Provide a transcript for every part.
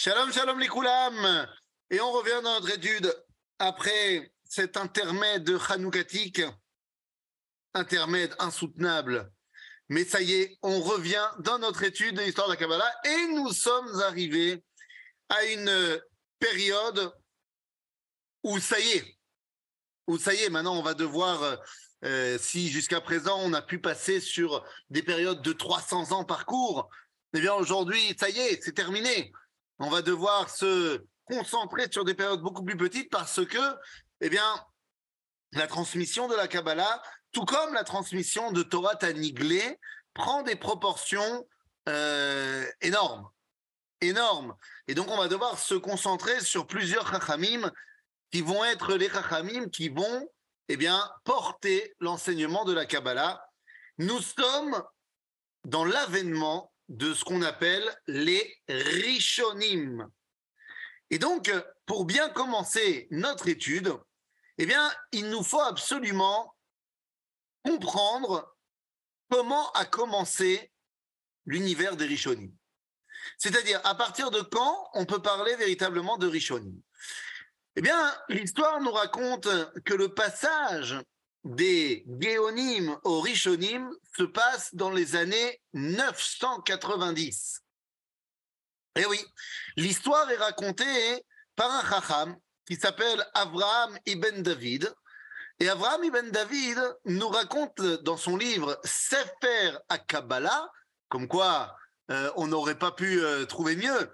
Shalom, shalom les koulam. Et on revient dans notre étude après cet intermède de Hanoukatik, intermède insoutenable. Mais ça y est, on revient dans notre étude de l'histoire de la Kabbalah et nous sommes arrivés à une période où ça y est, où ça y est, maintenant on va devoir, euh, si jusqu'à présent on a pu passer sur des périodes de 300 ans par cours, eh bien aujourd'hui, ça y est, c'est terminé. On va devoir se concentrer sur des périodes beaucoup plus petites parce que, eh la transmission de la Kabbalah, tout comme la transmission de Torah Taniglé, prend des proportions euh, énormes. Énormes. Et donc, on va devoir se concentrer sur plusieurs chachamim qui vont être les chachamim qui vont, eh porter l'enseignement de la Kabbalah. Nous sommes dans l'avènement de ce qu'on appelle les Rishonim. Et donc, pour bien commencer notre étude, eh bien, il nous faut absolument comprendre comment a commencé l'univers des Rishonim. C'est-à-dire, à partir de quand on peut parler véritablement de Rishonim Eh bien, l'histoire nous raconte que le passage des Géonim au Rishonim se passe dans les années 990. Et eh oui, l'histoire est racontée par un chacham qui s'appelle Avraham ibn David. Et Avraham ibn David nous raconte dans son livre Sefer à Kabbalah, comme quoi euh, on n'aurait pas pu euh, trouver mieux.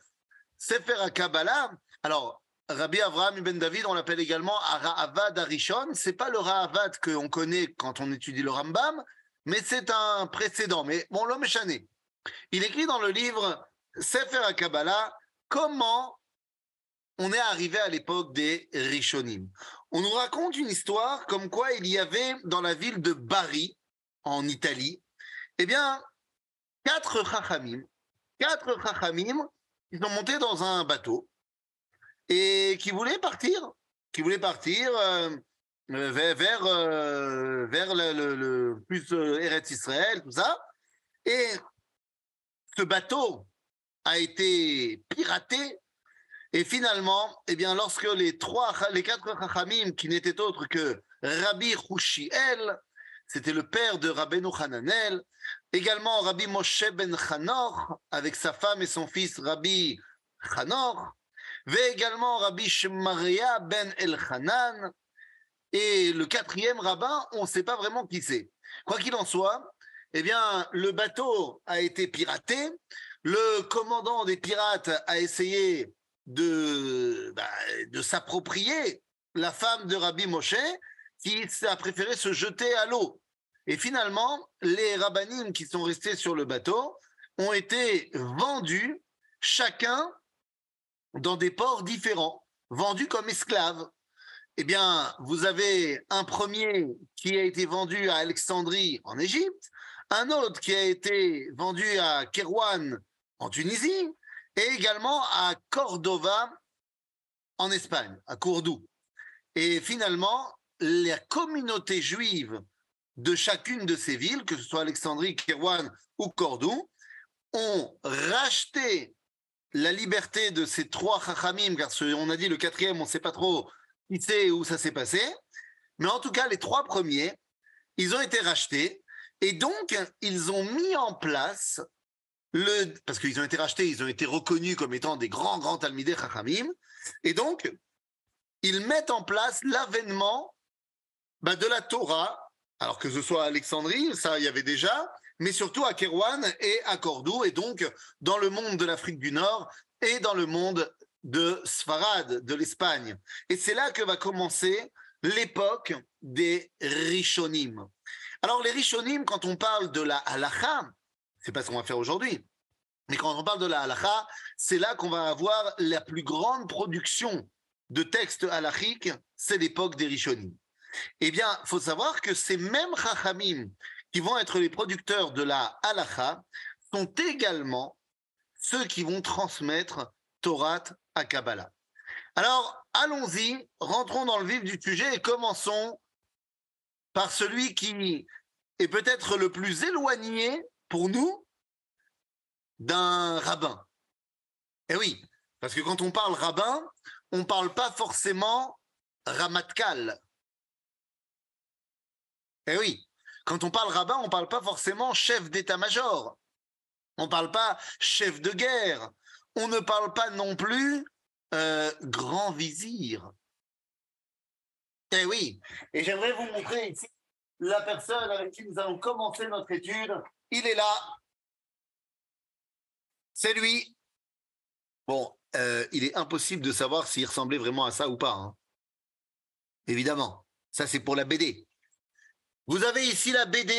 Sefer à Kabbalah. Alors, Rabbi Avraham ibn David, on l'appelle également Ra'avad Arishon. C'est pas le Ra'avad qu'on connaît quand on étudie le Rambam, mais c'est un précédent. Mais bon, l'homme chané. Il écrit dans le livre Sefer HaKabbalah comment on est arrivé à l'époque des Rishonim. On nous raconte une histoire comme quoi il y avait dans la ville de Bari, en Italie, eh bien, quatre Chachamim, quatre Chachamim, ils sont montés dans un bateau et qui voulait partir, qui voulait partir euh, euh, vers vers, euh, vers le, plus Eretz Israël, tout ça. Et ce bateau a été piraté. Et finalement, eh bien, lorsque les trois, les quatre Chachamim, qui n'étaient autres que Rabbi Hushiel, c'était le père de Rabbeinu Hananel, également Rabbi Moshe ben Chanor, avec sa femme et son fils Rabbi Chanor, également Rabbi Shemaria ben Elchanan, et le quatrième rabbin, on ne sait pas vraiment qui c'est. Quoi qu'il en soit, eh bien, le bateau a été piraté. Le commandant des pirates a essayé de, bah, de s'approprier la femme de Rabbi Moshe, qui a préféré se jeter à l'eau. Et finalement, les rabbinim qui sont restés sur le bateau ont été vendus, chacun dans des ports différents, vendus comme esclaves. Eh bien, vous avez un premier qui a été vendu à Alexandrie en Égypte, un autre qui a été vendu à Kérouan en Tunisie et également à Cordova en Espagne, à Cordoue. Et finalement, la communauté juive de chacune de ces villes, que ce soit Alexandrie, Kérouan ou Cordoue, ont racheté la liberté de ces trois chachamim, car on a dit le quatrième, on ne sait pas trop qui sait où ça s'est passé, mais en tout cas, les trois premiers, ils ont été rachetés, et donc, ils ont mis en place le, parce qu'ils ont été rachetés, ils ont été reconnus comme étant des grands, grands Talmidei Chachamim, et donc, ils mettent en place l'avènement bah, de la Torah, alors que ce soit à Alexandrie, ça il y avait déjà, mais surtout à Kérouan et à Cordoue, et donc dans le monde de l'Afrique du Nord et dans le monde de Sfarad, de l'Espagne. Et c'est là que va commencer l'époque des Rishonim. Alors les Rishonim, quand on parle de la halacha, c'est pas ce qu'on va faire aujourd'hui, mais quand on parle de la halacha, c'est là qu'on va avoir la plus grande production de textes halachiques, c'est l'époque des Rishonim. Eh bien, faut savoir que ces mêmes Chachamim qui vont être les producteurs de la halacha sont également ceux qui vont transmettre Torah à Kabbalah. Alors, allons-y, rentrons dans le vif du sujet et commençons par celui qui est peut-être le plus éloigné pour nous d'un rabbin. Eh oui, Parce que quand on parle rabbin, on ne parle pas forcément ramatkal. Eh oui, quand on parle rabbin, on ne parle pas forcément chef d'état-major. On ne parle pas chef de guerre. On ne parle pas non plus euh, grand vizir. Eh oui, et j'aimerais vous montrer ici la personne avec qui nous allons commencer notre étude. Il est là. C'est lui. Bon, euh, il est impossible de savoir s'il ressemblait vraiment à ça ou pas. Hein. Évidemment, ça c'est pour la BD. Vous avez ici la BD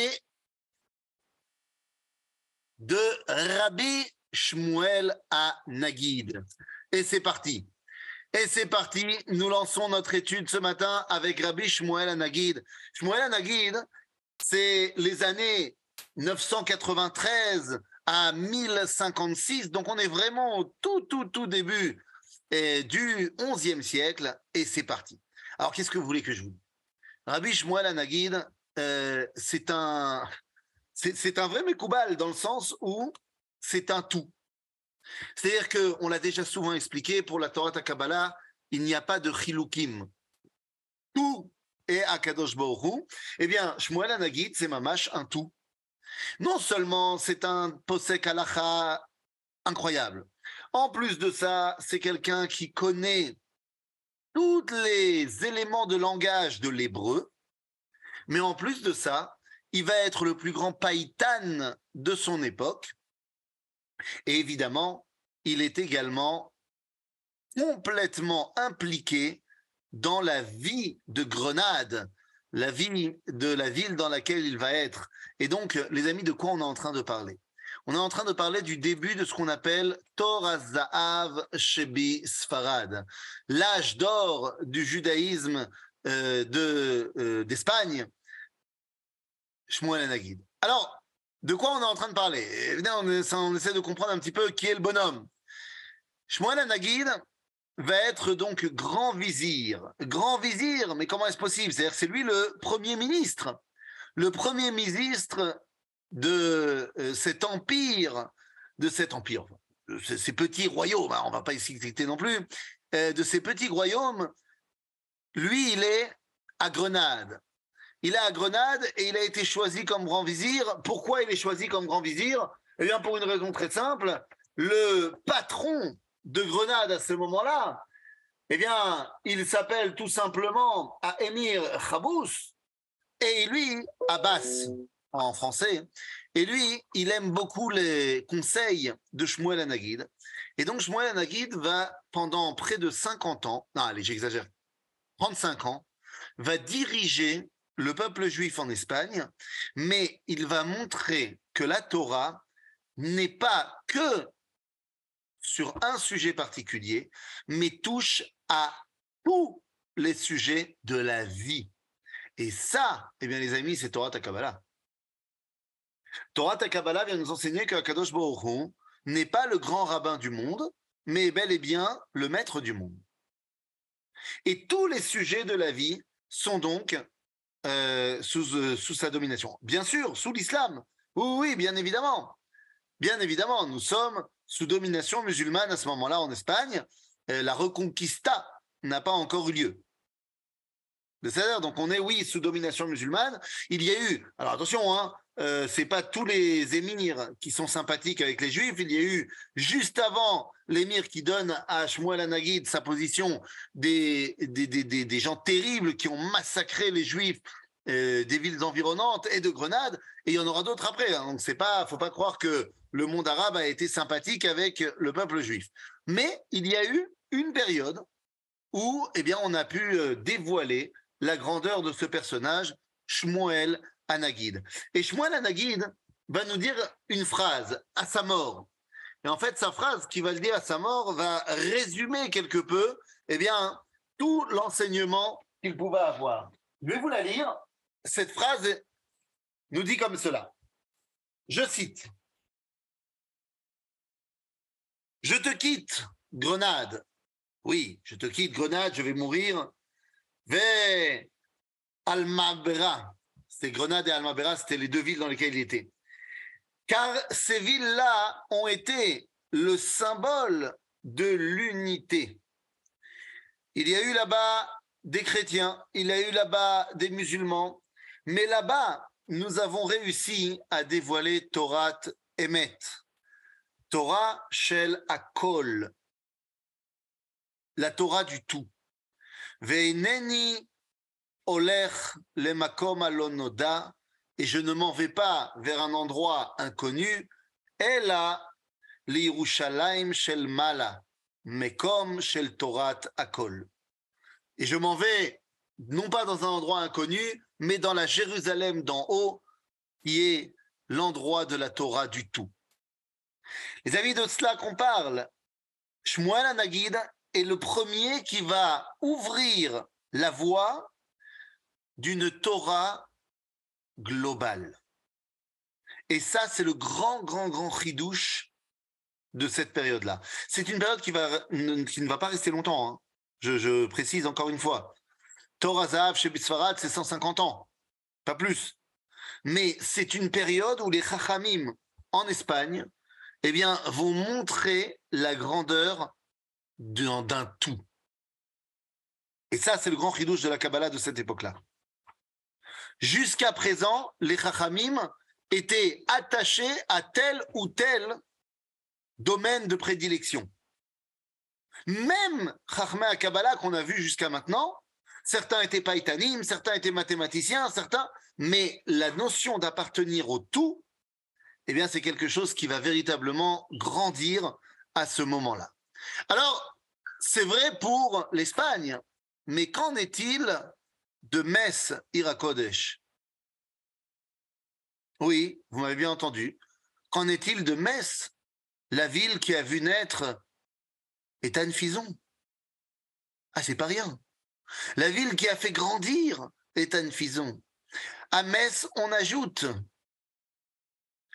de Rabbi Shmuel à Nagid. Et c'est parti. Et c'est parti, nous lançons notre étude ce matin avec Rabbi Shmuel Anagid. Shmuel Anagid, c'est les années 993 à 1056, donc on est vraiment au tout, tout, tout début eh, du 11e siècle, et c'est parti. Alors qu'est-ce que vous voulez que je vous dise? Rabbi Shmuel Anagid, euh, c'est un, c'est un vrai Mekoubal dans le sens où c'est un tout. C'est-à-dire qu'on l'a déjà souvent expliqué, pour la Torah Kabbalah, il n'y a pas de chilukim. Tout est Akadosh Baruch Eh bien, Shmuel Anagid, c'est mamash un tout. Non seulement c'est un posek halacha incroyable, en plus de ça, c'est quelqu'un qui connaît tous les éléments de langage de l'hébreu, mais en plus de ça, il va être le plus grand païtan de son époque, et évidemment, il est également complètement impliqué dans la vie de Grenade, la vie de la ville dans laquelle il va être. Et donc, les amis, de quoi on est en train de parler? On est en train de parler du début de ce qu'on appelle Torah Zahav Shebi Sfarad, l'âge d'or du judaïsme euh, euh, d'Espagne, Shmuel Anagid. Alors, de quoi on est en train de parler? On, essaie de comprendre un petit peu qui est le bonhomme. Shmuel Anagid va être donc grand vizir. Grand vizir, mais comment est-ce possible? C'est-à-dire c'est lui le premier ministre. Le premier ministre de euh, cet empire, de cet empire, ces petits royaumes, hein, on va pas ici citer non plus, euh, de ces petits royaumes, lui, il est à Grenade il est à Grenade et il a été choisi comme grand vizir. Pourquoi il est choisi comme grand vizir? Eh bien, pour une raison très simple. Le patron de Grenade à ce moment-là, eh bien, il s'appelle tout simplement à Émir Khabous et lui, Abbas en français. Et lui, il aime beaucoup les conseils de Shmuel Anagid. Et donc, Shmuel Anagid va, pendant près de 50 ans, non, allez, j'exagère, 35 ans, va diriger le peuple juif en Espagne, mais il va montrer que la Torah n'est pas que sur un sujet particulier, mais touche à tous les sujets de la vie. Et ça, eh bien les amis, c'est Torah Takabala. Torah Takabala vient nous enseigner que Kadosh Baruch n'est pas le grand rabbin du monde, mais bel et bien le maître du monde. Et tous les sujets de la vie sont donc euh, euh, sous, sa domination. Bien sûr, sous l'islam. Oui, oui, bien évidemment. Bien évidemment, nous sommes sous domination musulmane à ce moment-là en Espagne. Euh, la reconquista n'a pas encore eu lieu. Donc on est, oui, sous domination musulmane. Il y a eu, alors attention, hein, euh, c'est pas tous les émirs qui sont sympathiques avec les juifs. Il y a eu, juste avant l'émir qui donne à Shmuel Anagid sa position, des, des, des, des, gens terribles qui ont massacré les juifs euh, des villes environnantes et de Grenade. Et il y en aura d'autres après. Hein. Donc c'est pas, faut pas croire que le monde arabe a été sympathique avec le peuple juif. Mais il y a eu une période où, eh bien, on a pu euh, dévoiler la grandeur de ce personnage, Shmuel Anagid. Et Shmuel Anagid va nous dire une phrase à sa mort. Et en fait, sa phrase qui va le dire à sa mort va résumer quelque peu, eh bien, tout l'enseignement qu'il pouvait avoir. Je vais vous la lire. Cette phrase nous dit comme cela. Je cite. Je te quitte, Grenade. Oui, je te quitte, Grenade, je vais mourir. Ve Almabera. C'était Grenade et Almabera, c'était les deux villes dans lesquelles il était. Car ces villes-là ont été le symbole de l'unité. Il y a eu là-bas des chrétiens, il y a eu là-bas des musulmans, mais là-bas, nous avons réussi à dévoiler Torah Emet, Torah Shel Akol, la Torah du tout. Veineni olech le makom alonoda, et je ne m'en vais pas vers un endroit inconnu, ela l'Irushalayim shel mala, mekom shel Torah akol. Et je m'en vais non pas dans un endroit inconnu, mais dans la Jérusalem d'en haut, qui est l'endroit de la Torah du tout. Les amis de cela qu'on parle, Shmuel Anagid le premier qui va ouvrir la voie d'une Torah globale. Et ça, c'est le grand, grand, grand chidouche de cette période-là. C'est une période qui, va, ne va pas rester longtemps. Hein. Je, je, précise encore une fois. Torah Zahav chez Bisfarad, c'est 150 ans, pas plus. Mais c'est une période où les Chachamim en Espagne eh bien, vont montrer la grandeur d'un tout. Et ça, c'est le grand chidouche de la Kabbalah de cette époque-là. Jusqu'à présent, les Chachamim étaient attachés à tel ou tel domaine de prédilection. Même Chachma Kabbalah qu'on a vu jusqu'à maintenant, certains étaient païtanim, certains étaient mathématiciens, certains, mais la notion d'appartenir au tout, eh bien, c'est quelque chose qui va véritablement grandir à ce moment-là. Alors, c'est vrai pour l'Espagne, mais qu'en est-il de Metz, Irakodesh? Oui, vous m'avez bien entendu. Qu'en est-il de Metz, la ville qui a vu naître Ethan Fison? Ah, c'est pas rien. La ville qui a fait grandir Ethan Fison. À Metz, on ajoute.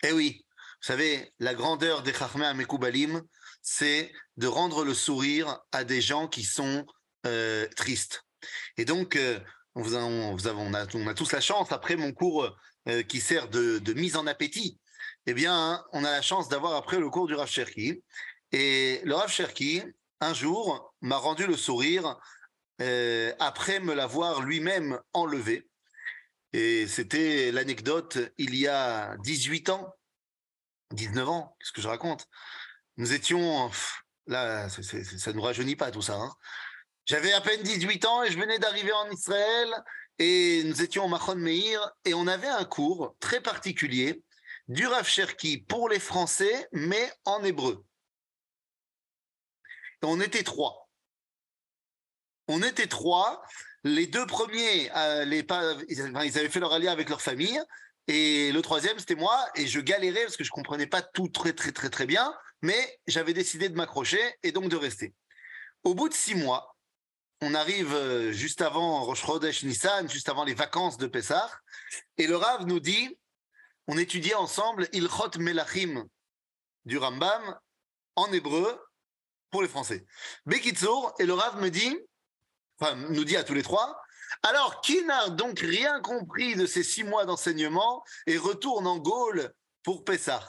Eh oui, vous savez, la grandeur des Chachmé Mekoubalim, c'est de rendre le sourire à des gens qui sont euh, tristes. Et donc, euh, on, on, a, tous la chance, après mon cours euh, qui sert de, mise en appétit, eh bien, on a la chance d'avoir après le cours du Rav Cherki. Et le Rav Cherki, un jour, m'a rendu le sourire après me l'avoir lui-même enlevé. Et c'était l'anecdote il y a 18 ans, 19 ans, qu'est-ce que je raconte? Nous étions, là, ça ne nous rajeunit pas tout ça. Hein. J'avais à peine 18 ans et je venais d'arriver en Israël et nous étions au Machon Meir et on avait un cours très particulier du Rav Cherki pour les Français, mais en hébreu. Et on était trois. On était trois. Les deux premiers, euh, ils avaient fait leur allié avec leur famille. Et le troisième, c'était moi. Et je galérais parce que je comprenais pas tout très, très, très, très bien mais j'avais décidé de m'accrocher et donc de rester. Au bout de six mois, on arrive euh, juste avant Rosh Chodesh Nissan, juste avant les vacances de Pessah, et le Rav nous dit, on étudiait ensemble Ilchot Melachim du Rambam en hébreu pour les Français. Bekitsour, et le Rav me dit, enfin, nous dit à tous les trois, alors qui n'a donc rien compris de ces six mois d'enseignement et retourne en Gaule pour Pessah?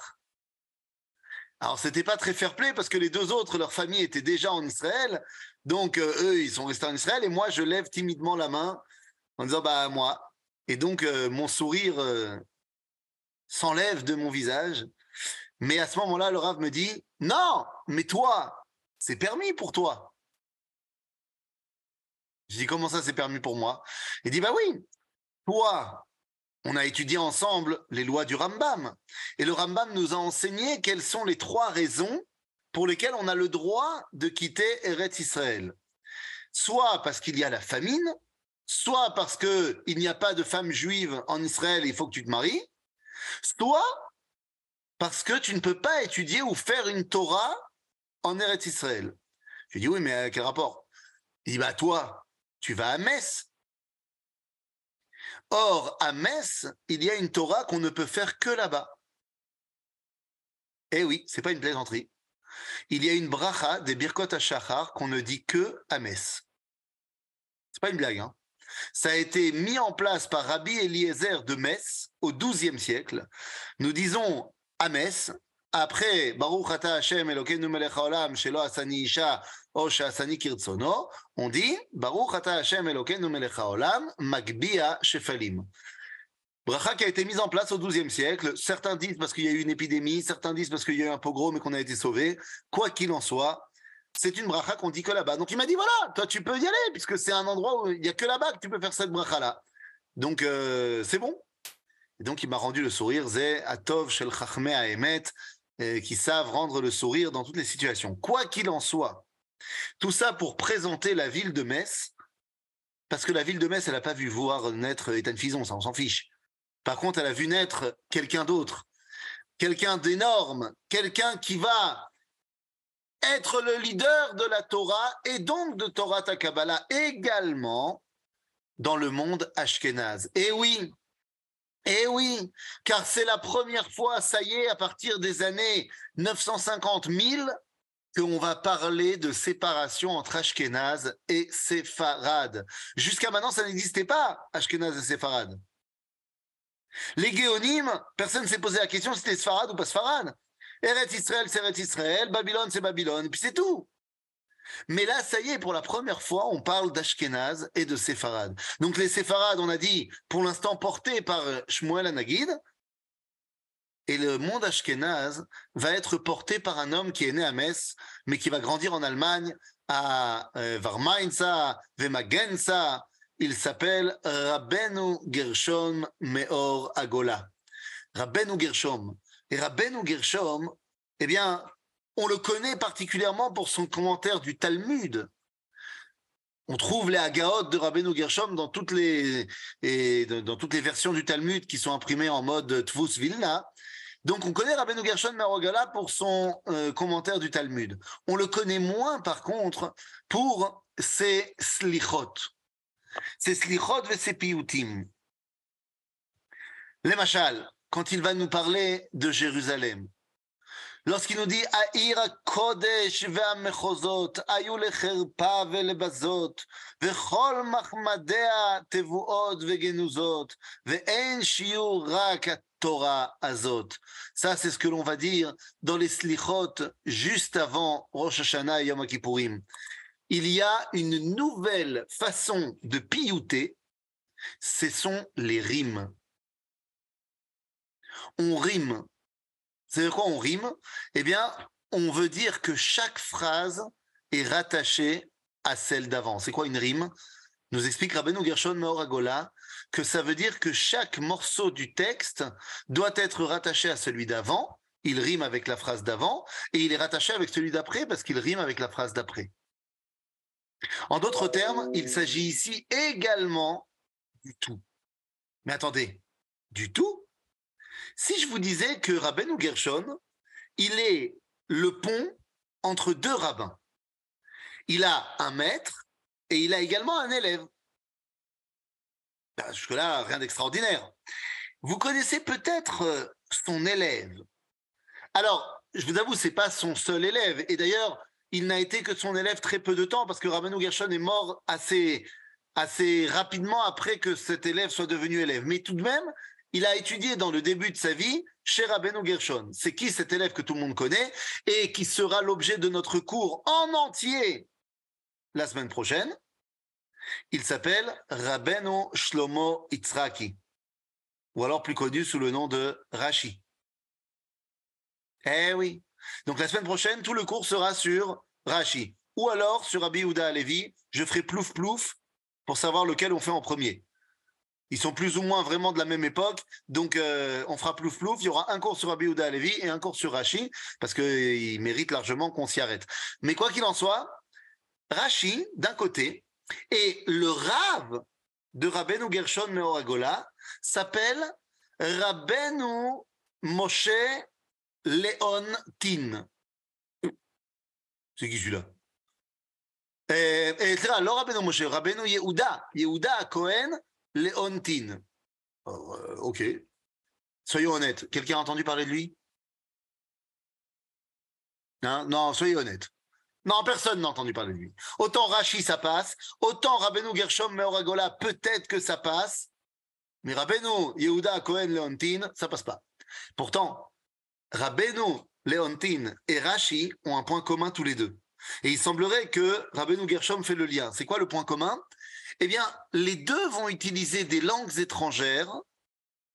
Alors, c'était pas très fair-play parce que les deux autres, leur famille était déjà en Israël. Donc, euh, eux, ils sont restés en Israël. Et moi, je lève timidement la main en disant, bah, moi. Et donc, euh, mon sourire euh, s'enlève de mon visage. Mais à ce moment-là, le Rav me dit, non, mais toi, c'est permis pour toi. Je dis, comment ça, c'est permis pour moi? Il dit, bah oui, toi, on a étudié ensemble les lois du Rambam. Et le Rambam nous a enseigné quelles sont les trois raisons pour lesquelles on a le droit de quitter Eretz Israël. Soit parce qu'il y a la famine, soit parce qu'il n'y a pas de femme juive en Israël, il faut que tu te maries, soit parce que tu ne peux pas étudier ou faire une Torah en Eretz Israël. Je lui dis oui, mais quel rapport? Il dit bah toi, tu vas à Metz, Or, à Metz, il y a une Torah qu'on ne peut faire que là-bas. Eh oui, c'est pas une plaisanterie. Il y a une bracha des Birkot HaShachar qu'on ne dit que à Metz. C'est pas une blague, hein. Ça a été mis en place par Rabbi Eliezer de Metz au XIIe siècle. Nous disons à Metz, après Baruch Ata Hashem Elokeinu Melech Haolam Shelo Asani Isha O Asani Kirtsono, on dit Baruch Ata Hashem Elokeinu Melech Haolam Magbia Shefalim. Bracha qui a été mise en place au XIIe siècle. Certains disent parce qu'il y a eu une épidémie, certains disent parce qu'il y a eu un pogrom et qu'on a été sauvé. Quoi qu'il en soit, c'est une bracha qu'on dit que là-bas. Donc il m'a dit voilà, toi tu peux y aller puisque c'est un endroit où il n'y a que là-bas que tu peux faire cette bracha-là. Donc euh, c'est bon. Et donc il m'a rendu le sourire. Zé Atov Shel Chachme Aemet qui savent rendre le sourire dans toutes les situations. Quoi qu'il en soit, tout ça pour présenter la ville de Metz, parce que la ville de Metz, elle n'a pas vu voir naître Ethan Fison, ça on s'en fiche. Par contre, elle a vu naître quelqu'un d'autre, quelqu'un d'énorme, quelqu'un qui va être le leader de la Torah et donc de Torah Takabala également dans le monde ashkénaze. Et oui, eh oui, car c'est la première fois, ça y est, à partir des années 950 000, qu'on va parler de séparation entre Ashkenaz et Séfarad. Jusqu'à maintenant, ça n'existait pas, Ashkenaz et Séfarad. Les guéonymes, personne ne s'est posé la question si c'était Sfarad ou pas Sfarad. Eretz Israël, c'est Eretz Israël, Babylone, c'est Babylone, puis c'est tout. Mais là, ça y est, pour la première fois, on parle d'Ashkenaz et de Séfarad. Donc les Séfarades, on a dit, pour l'instant portés par Shmuel Anagid, et le monde Ashkenaz va être porté par un homme qui est né à Metz, mais qui va grandir en Allemagne, à euh, Varmainza, Vemagenza. Il s'appelle Rabbenu Gershom Meor Agola. Rabbenu Gershom. Et Rabbenu Gershom, eh bien, on le connaît particulièrement pour son commentaire du Talmud. On trouve les Agaot de Rabbeinu Gershom dans toutes les, dans toutes les versions du Talmud qui sont imprimées en mode Tvus Vilna. Donc on connaît Rabbeinu Gershom Merogala pour son euh, commentaire du Talmud. On le connaît moins par contre pour ses slichot. Ses slichot et ses piyutim. Les machal, quand il va nous parler de Jérusalem, lorsqu'il nous dit Aïr Kodesh ve'amechozot, ayu lecherpa ve'lebazot, ve'chol machmadea tevuot ve'genuzot, ve'en shiur rak Torah azot. Ça, c'est ce que l'on va dire dans les slichot juste avant Rosh Hashanah et Yom Kippourim. Il y a une nouvelle façon de piouter, ce sont les rimes. On rime c'est quoi on rime? Eh bien, on veut dire que chaque phrase est rattachée à celle d'avant. C'est quoi une rime? Nous explique Rabbeinu Gershon Maoragola que ça veut dire que chaque morceau du texte doit être rattaché à celui d'avant. Il rime avec la phrase d'avant et il est rattaché avec celui d'après parce qu'il rime avec la phrase d'après. En d'autres termes, il s'agit ici également du tout. Mais attendez, du tout? Si je vous disais que Rabben Gershon, il est le pont entre deux rabbins. Il a un maître et il a également un élève. Ben, jusque-là, rien d'extraordinaire. Vous connaissez peut-être euh, son élève. Alors, je vous avoue, c'est pas son seul élève. Et d'ailleurs, il n'a été que son élève très peu de temps parce que Rabbeinu Gershon est mort assez, assez rapidement après que cet élève soit devenu élève. Mais tout de même, il a étudié dans le début de sa vie chez Rabbeinu Gershon. C'est qui cet élève que tout le monde connaît et qui sera l'objet de notre cours en entier la semaine prochaine? Il s'appelle Rabbeinu Shlomo Itzraki, ou alors plus connu sous le nom de Rashi. Eh oui. Donc la semaine prochaine, tout le cours sera sur Rashi. Ou alors sur Rabbi Ouda Alevi, je ferai plouf plouf pour savoir lequel on fait en premier. Ils sont plus ou moins vraiment de la même époque, donc euh, on fera plouf plouf. Il y aura un cours sur Abiouda Alevi et un cours sur Rashi, parce qu'il mérite largement qu'on s'y arrête. Mais quoi qu'il en soit, Rashi, d'un côté, et le Rav de Rabbeinu Gershon Meoragola s'appelle Rabbeinu Moshe Leontin. C'est qui celui-là? Et, et, alors Rabbeinu Moshe, Rabbeinu Yehuda, Yehuda Cohen, Léontine. Euh, ok. Soyons honnêtes. Quelqu'un a entendu parler de lui? Hein? Non, soyez honnêtes. Non, personne n'a entendu parler de lui. Autant Rashi, ça passe. Autant Rabbeinu Gershom Meoragola, peut-être que ça passe. Mais Rabbeinu Yehuda Cohen Leontine, ça passe pas. Pourtant, Rabbeinu Léontine et Rashi ont un point commun tous les deux. Et il semblerait que Rabbeinu Gershom fait le lien. C'est quoi le point commun? Eh bien, les deux vont utiliser des langues étrangères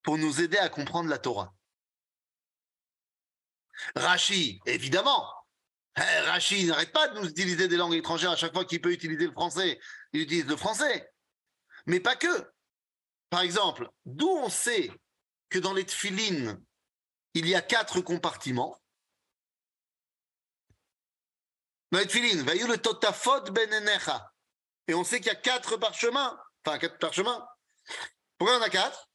pour nous aider à comprendre la Torah. Rashi, évidemment. Eh, Rashi n'arrête pas de nous utiliser des langues étrangères à chaque fois qu'il peut utiliser le français. Il utilise le français. Mais pas que. Par exemple, d'où on sait que dans les tfilines, il y a quatre compartiments? Dans les totafot benenecha. Et on sait qu'il y a quatre parchemins. Enfin, quatre parchemins. Pourquoi il y en a quatre?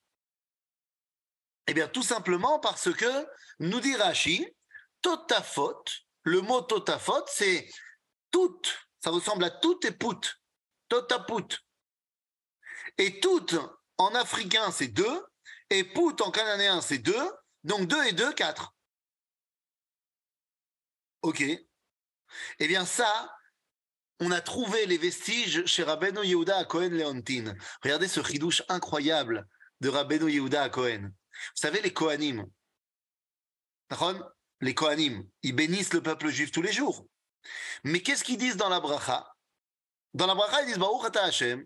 Eh bien, tout simplement parce que, nous dit Rashi, totafot, le mot totafot, c'est tout. Ça ressemble à tout et put. Totaput. Et tout en africain, c'est deux. Et put en cananéen, c'est deux. Donc deux et deux, quatre. OK. Eh bien, ça, on a trouvé les vestiges chez Rabbeinu Yehuda à Cohen Leontine. Regardez ce chidouche incroyable de Rabbeinu Yehuda à Cohen. Vous savez, les Kohanim, les Kohanim, ils bénissent le peuple juif tous les jours. Mais qu'est-ce qu'ils disent dans la bracha? Dans la bracha, ils disent Baruch Hashem,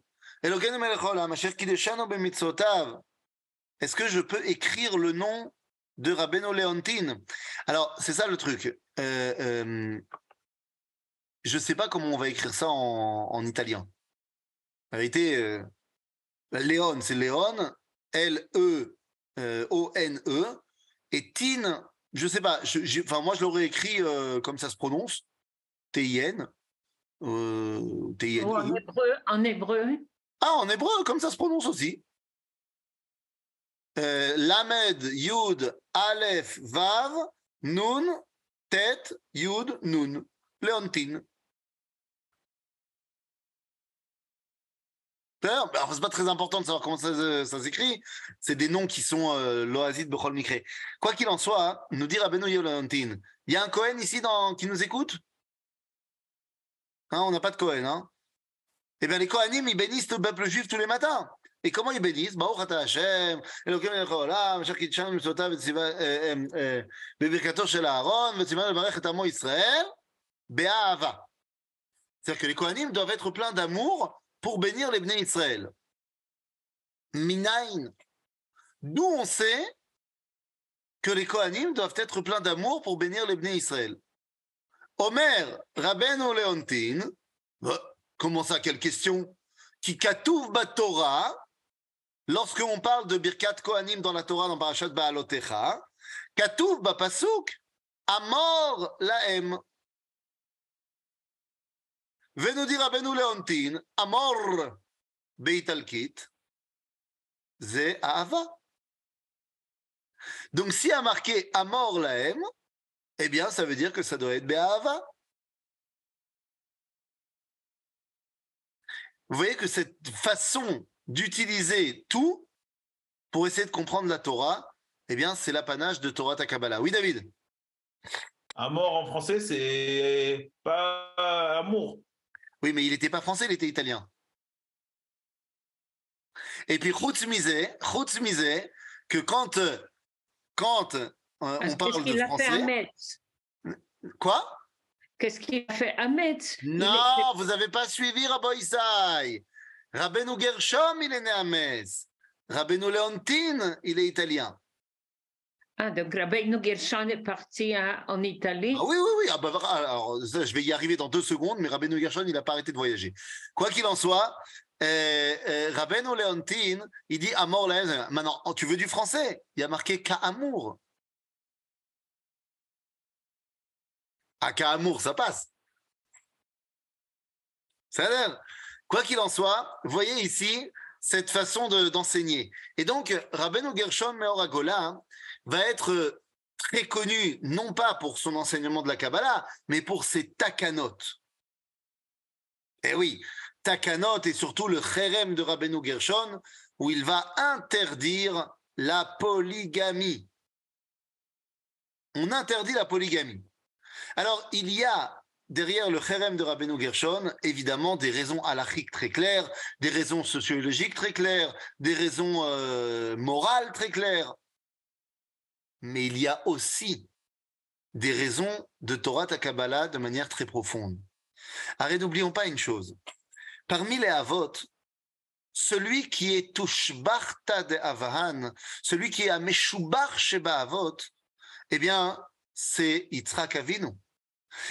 Est-ce que je peux écrire le nom de Rabbeinu Leontine Alors, c'est ça le truc. Euh, euh, je ne sais pas comment on va écrire ça en, italien. En vérité, euh, Léon, c'est Léon, L-E-O-N-E, -E, et Tin, je ne sais pas, enfin, moi je l'aurais écrit euh, comme ça se prononce, T-I-N. Euh, -N en hébreu, en hébreu. Ah, en hébreu, comme ça se prononce aussi. Lamed, Yud, Aleph, Vav, Nun, Tet, Yud, Nun. Léontine. auteurs. Bah, alors, c'est pas très important de savoir comment euh, ça, s'écrit. C'est des noms qui sont euh, l'oasis de Bechol Mikre. Quoi qu'il en soit, hein, nous dire à Benoît Yolantin, il y a un Cohen ici qui nous écoute? Hein, on n'a pas de Cohen. Hein eh bien, les Kohanim, ils bénissent le peuple juif tous les matins. Et comment ils bénissent? C'est-à-dire que les Kohanim doivent être pleins d'amour bénir les Bnei Israël. Minaïn. D'où on sait que les Kohanim doivent être pleins d'amour pour bénir les Bnei Israël. Omer, Rabbeinu Leontin, bah, comment ça, quelle question? Qui katouv Torah, lorsqu'on parle de Birkat Kohanim dans la Torah, dans Parashat Baalotecha, katouv pasuk, Amor Laem veut nous dire Rabbeinu Leontine, Amor Beitalkit, Ze Ahava. Donc s'il y a marqué Amor Laem, eh bien ça veut dire que ça doit être Be'ahava. Vous voyez que cette façon d'utiliser tout pour essayer de comprendre la Torah, eh bien c'est l'apanage de Torah Takabala. Oui David? Amor en français, c'est pas amour. Oui, mais il n'était pas français, il était italien. Et puis, Chutz Misé, que quand, quand euh, on parle de français... Quoi? Qu'est-ce qu'il a fait Ahmed Non, vous n'avez pas suivi Rabbi Isai. Rabbeinu Gershom, il est né à Metz. Rabbeinu Leontine, il est italien. Ah, donc Rabbeinu Gershon est parti en Italie. Ah, oui, oui, oui. Ah, bah, alors, je vais y arriver dans deux secondes, mais Rabbeinu Gershon, il n'a pas arrêté de voyager. Quoi qu'il en soit, euh, euh, Leontine, il dit Amor Maintenant, tu veux du français? Il y a marqué Ka'amour. Ah, Ka'amour, ça passe. Ça. Quoi qu'il en soit, voyez ici cette façon d'enseigner. Et donc, Rabbeinu Gershon Meoragola, va être très connu, non pas pour son enseignement de la Kabbalah, mais pour ses takanot. Eh oui, takanot et surtout le cherem de Rabbeinu Gershon, où il va interdire la polygamie. On interdit la polygamie. Alors, il y a derrière le cherem de Rabbeinu Gershon, évidemment, des raisons halachiques très claires, des raisons sociologiques très claires, des raisons euh, morales très claires mais il y a aussi des raisons de Torah Kabbalah de manière très profonde. Arrête, n'oublions pas une chose. Parmi les Avot, celui qui est Tushbarta de Avahan, celui qui est à Meshubar Sheba Avot, eh bien, c'est Yitzhak Avinu.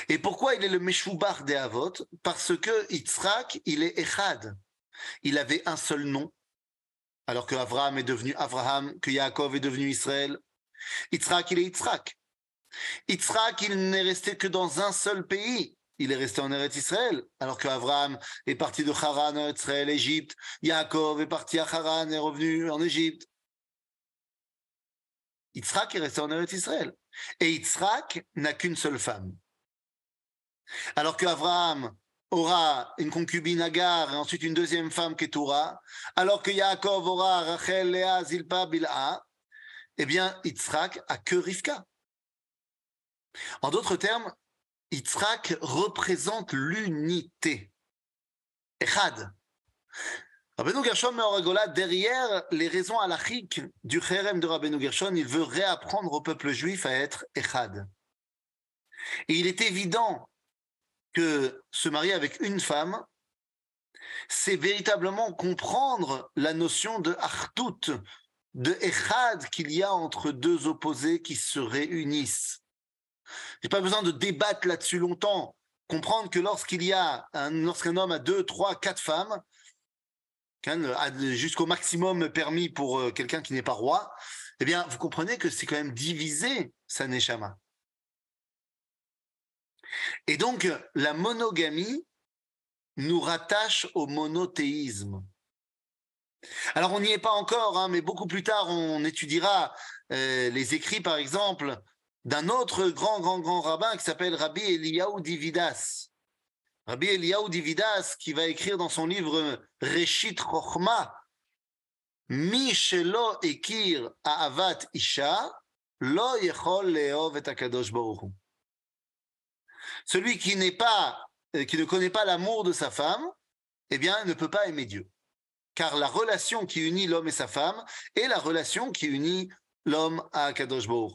Et pourquoi il est le Meshubar de Avot? Parce que Yitzhak, il est Echad. Il avait un seul nom, alors que Abraham est devenu Abraham, que Yaakov est devenu Israël. Yitzhak, il est Yitzhak. Yitzhak, il n'est resté que dans un seul pays. Il est resté en Eretz Israël, alors qu'Abraham est parti de Haran, Eretz Israël, Égypte. Yaakov est parti à Haran et est revenu en Égypte. Yitzhak est resté en Eretz Israël. Et Yitzhak n'a qu'une seule femme. Alors qu'Abraham aura une concubine Agar et ensuite une deuxième femme Ketura, alors que Yaakov aura Rachel, Léa, Zilpa, Bilha, eh bien, Yitzhak a que Rivka. En d'autres termes, Yitzhak représente l'unité. Echad. Rabbeinu Gershon Meoragola, derrière les raisons halachiques du Kherem de Rabbeinu Gershon, il veut réapprendre au peuple juif à être Echad. Et il est évident que se marier avec une femme, c'est véritablement comprendre la notion de Artout, de Echad qu'il y a entre deux opposés qui se réunissent. J'ai pas besoin de débattre là-dessus longtemps. Comprendre que lorsqu'il y a un, lorsqu'un homme a deux, trois, quatre femmes, jusqu'au maximum permis pour euh, quelqu'un qui n'est pas roi, eh bien, vous comprenez que c'est quand même divisé sa neshama. Et donc, la monogamie nous rattache au monothéisme. Alors, on n'y est pas encore, hein, mais beaucoup plus tard, on étudiera euh, les écrits, par exemple, d'un autre grand, grand, grand rabbin qui s'appelle Rabbi Eliyahu Dividas. Rabbi Eliyahu Dividas, qui va écrire dans son livre Reshit Chochma, Mi shelo ekir avat isha, lo yechol leov et akadosh baruch Celui qui n'est pas, euh, qui ne connaît pas l'amour de sa femme, eh bien, ne peut pas aimer Dieu. Car la relation qui unit l'homme et sa femme est la relation qui unit l'homme à Akadosh Baruch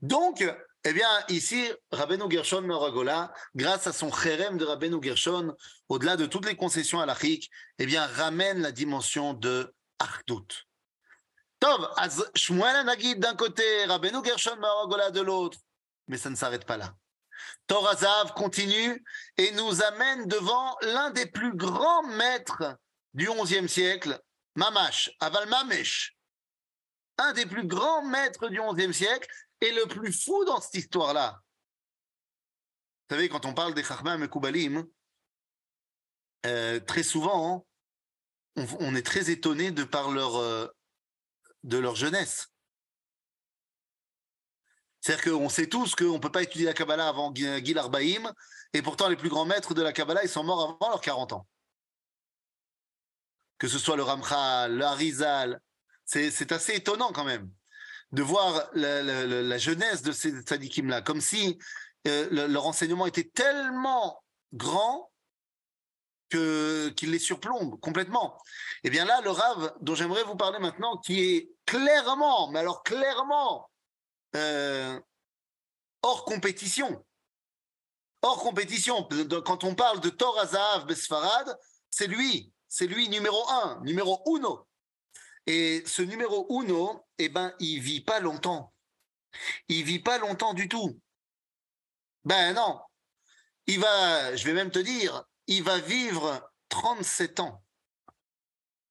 donc, eh bien, ici, Rabbeinu Gershon Meragola, grâce à son chérem de Rabbeinu Gershon, au-delà de toutes les concessions halachiques, eh bien, ramène la dimension de Achdut. Tov, Shmuel Nagid d'un côté, Rabbeinu Gershon Meragola de l'autre. Mais ça ne s'arrête pas là. Torazav continue et nous amène devant l'un des plus grands maîtres du XIe siècle, Mamash, Aval Mamesh, un des plus grands maîtres du XIe siècle, et le plus fou dans cette histoire-là, vous savez, quand on parle des Chachmam et Koubalim, euh, très souvent, on, est très étonné de par leur, euh, de leur jeunesse. C'est-à-dire qu'on sait tous qu'on ne peut pas étudier la Kabbalah avant Gil Arbaïm, et pourtant les plus grands maîtres de la Kabbalah, ils sont morts avant leurs 40 ans. Que ce soit le Ramchal, le Harizal, c'est assez étonnant quand même de voir la, jeunesse de ces tzadikim-là, comme si euh, leur enseignement était tellement grand que qu'il les surplombe complètement. Et eh bien là, le Rav dont j'aimerais vous parler maintenant, qui est clairement, mais alors clairement, euh, hors compétition. Hors compétition. Quand on parle de Torah Zahav Besfarad, c'est lui, c'est lui numéro un, numéro uno. Et ce numéro uno, eh ben, il vit pas longtemps. Il vit pas longtemps du tout. Ben non. Il va, je vais même te dire, il va vivre 37 ans.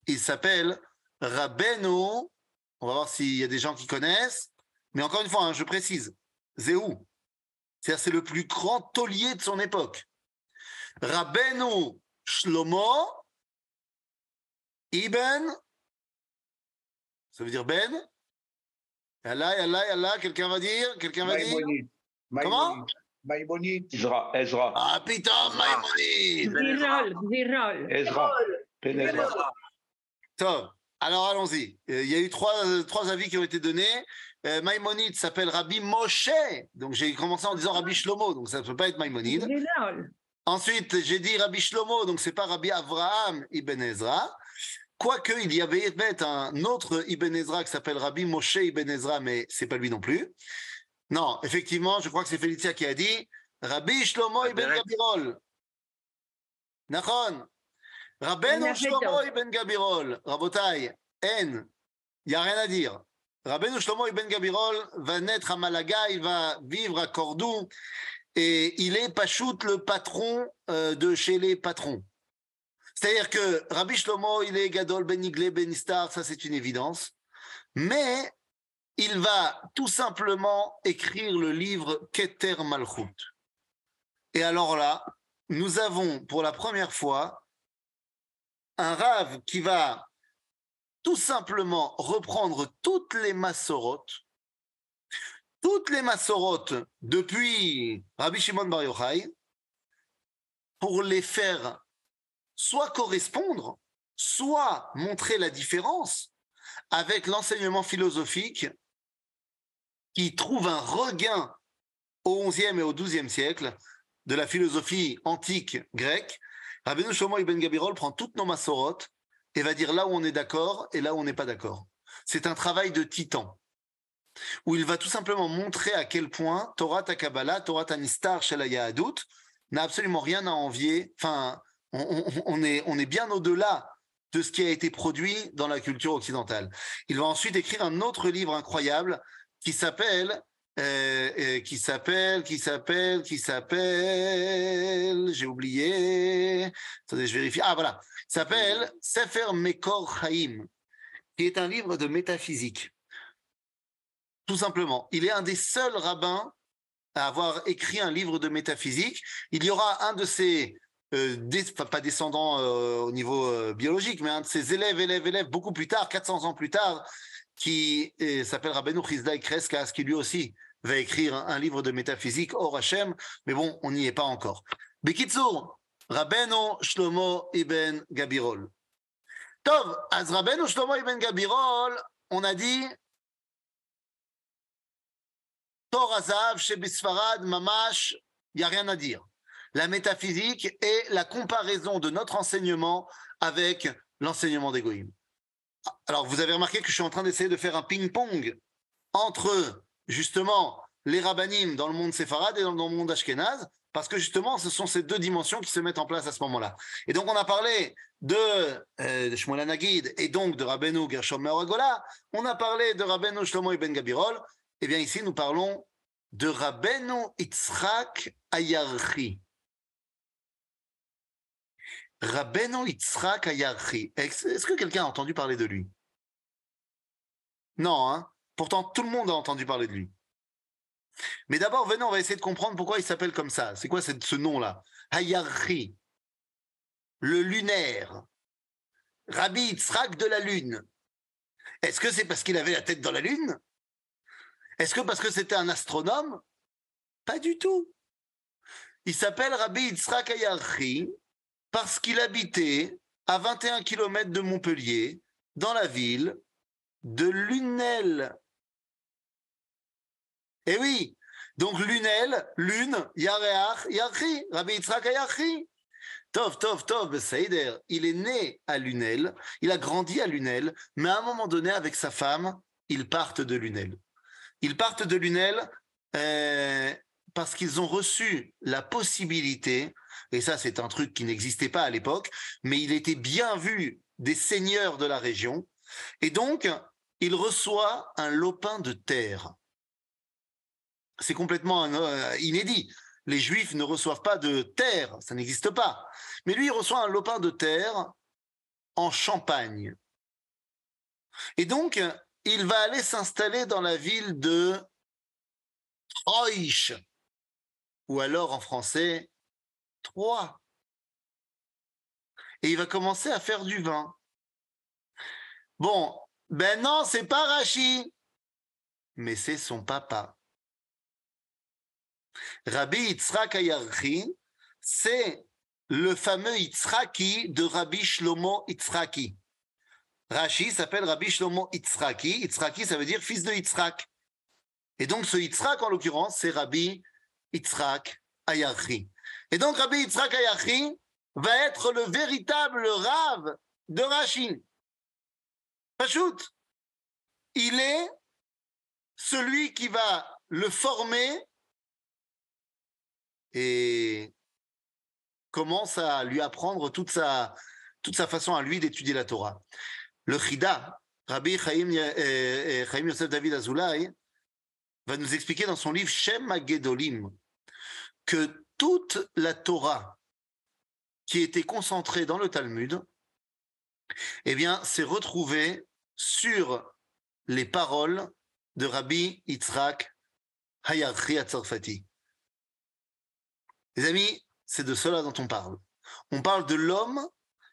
Il s'appelle Rabbeinu. On va voir s'il y a des gens qui connaissent. Mais encore une fois, hein, je précise, Zéhou. C'est-à-dire, c'est le plus grand taulier de son époque. Rabbeinu Shlomo Ibn ça veut dire Ben? Yallah, Yallah, Yallah, quelqu'un va dire Quelqu'un va dire? Comment? Maïmonide. Ezra, Ezra. Ah putain, Maïmonide Virol, Virol. Ezra. Top. Alors allons-y. Euh, il y a eu trois, trois avis qui ont été donnés. Euh, Maïmonide s'appelle Rabbi Moshe. Donc j'ai commencé en disant Rabbi Shlomo, donc ça ne peut pas être Maïmonide. Ensuite, j'ai dit Rabbi Shlomo, donc c'est pas Rabbi Avraham ibn Ezra. Quoique, il y avait un autre Ibn Ezra qui s'appelle Rabbi Moshe Ibn Ezra, mais c'est pas lui non plus. Non, effectivement, je crois que c'est Félicia qui a dit Rabbi Shlomo ibn. Gabirol. Nachon. Rabbeinu Nafeto. Shlomo ibn Gabirol. Rabotai, N. Il n'y a rien à dire. Rabbeinu Shlomo ibn Gabirol va naître à Malaga, il va vivre à Cordoue et il est Pachout, le patron euh, de chez les patrons. C'est-à-dire que Rabbi Shlomo, il est Gadol Ben Iglé Ben Istar, ça c'est une évidence. Mais il va tout simplement écrire le livre Keter Malchut. Et alors là, nous avons pour la première fois un rave qui va tout simplement reprendre toutes les massorotes, toutes les massorotes depuis Rabbi Shimon Bar Yochai, pour les faire soit correspondre, soit montrer la différence avec l'enseignement philosophique qui trouve un regain au XIe et au XIIe siècle de la philosophie antique grecque. Rabbeinu Shlomo Ibn Gabirol prend toutes nos massorotes et va dire là où on est d'accord et là où on n'est pas d'accord. C'est un travail de titan où il va tout simplement montrer à quel point Torah Takabala, Torah Tanistar chez la Yahadut n'a absolument rien à envier. Enfin, on est bien au-delà de ce qui a été produit dans la culture occidentale. Il va ensuite écrire un autre livre incroyable qui s'appelle euh, euh, qui s'appelle, qui s'appelle, qui s'appelle, j'ai oublié. Attendez, je vérifie. Ah voilà, il s'appelle Sefer Mekor Chaim, qui est un livre de métaphysique. Tout simplement, il est un des seuls rabbins à avoir écrit un livre de métaphysique. Il y aura un de ses euh, pas descendants euh, au niveau biologique, mais un de ses élèves, élèves, élèves, beaucoup plus tard, 400 ans plus tard, qui s'appelle Rabbeinu Chizdaï Kreskas, qui lui aussi va écrire un, livre de métaphysique, Or Hashem, mais bon, on n'y est pas encore. Bekitsour, Rabbeinu Shlomo Ibn Gabirol. Tov, az Rabbeinu Shlomo Ibn Gabirol, on a dit Tor Azav, chez Bisfarad, Mamash, il n'y a rien à dire. La métaphysique et la comparaison de notre enseignement avec l'enseignement d'Egoïm. Alors, vous avez remarqué que je suis en train d'essayer de faire un ping-pong entre, justement, les rabbinim dans le monde séfarade et dans le monde ashkénaze, parce que justement, ce sont ces deux dimensions qui se mettent en place à ce moment-là. Et donc, on a parlé de, euh, de Shmuel Hanagid et donc de Rabbeinu Gershom Meoragola, on a parlé de Rabbeinu Shlomo Ibn Gabirol, et bien ici, nous parlons de Rabbeinu Yitzhak Ayarchi. Rabbeinu Yitzhak Ayarchi. Est-ce que quelqu'un a entendu parler de lui? Non, hein? Pourtant, tout le monde a entendu parler de lui. Mais d'abord, venez, on va essayer de comprendre pourquoi il s'appelle comme ça. C'est quoi cette- ce nom-là? Hayarchi, le lunaire, Rabbi Yitzhak de la Lune. Est-ce que c'est parce qu'il avait la tête dans la Lune? Est-ce que parce que c'était un astronome? Pas du tout. Il s'appelle Rabbi Yitzhak Hayarchi parce qu'il habitait à 21 km de Montpellier, dans la ville de Lunel. Eh oui, donc Lunel, Lune, Yareach, Yarchi, Rabbi Yitzhak Yarchi. Tov, Tov, Tov, Seider, il est né à Lunel, il a grandi à Lunel, mais à un moment donné, avec sa femme, ils partent de Lunel. Ils partent de Lunel euh, parce qu'ils ont reçu la possibilité, et ça c'est un truc qui n'existait pas à l'époque, mais il était bien vu des seigneurs de la région, et donc il reçoit un lopin de terre. C'est complètement euh, inédit. Les Juifs ne reçoivent pas de terre, ça n'existe pas. Mais lui, il reçoit un lopin de terre en Champagne. Et donc, il va aller s'installer dans la ville de Troyes, ou alors en français, Troyes. Et il va commencer à faire du vin. Bon, ben non, c'est pas Rachi, mais c'est son papa. Rabbi Yitzhak Ayarchi, c'est le fameux Yitzhaki de Rabbi Shlomo Yitzhaki. Rashi s'appelle Rabbi Shlomo Yitzhaki. Yitzhaki, ça veut dire fils de Yitzhak. Et donc, ce Yitzhak, en l'occurrence, c'est Rabbi Yitzhak Ayarchi. Et donc, Rabbi Yitzhak Ayarchi va être le véritable rave de Rashi. Pachout, il est celui qui va le former et commence à lui apprendre toute sa, toute sa façon à lui d'étudier la Torah. Le Chida, Rabbi Chaim, euh, euh, Chaim Yosef David Azoulay, va nous expliquer dans son livre Shem Gedolim que toute la Torah qui était concentrée dans le Talmud, eh bien, s'est retrouvée sur les paroles de Rabbi Yitzhak Hayarchi Atzarfati. Les amis, c'est de cela dont on parle. On parle de l'homme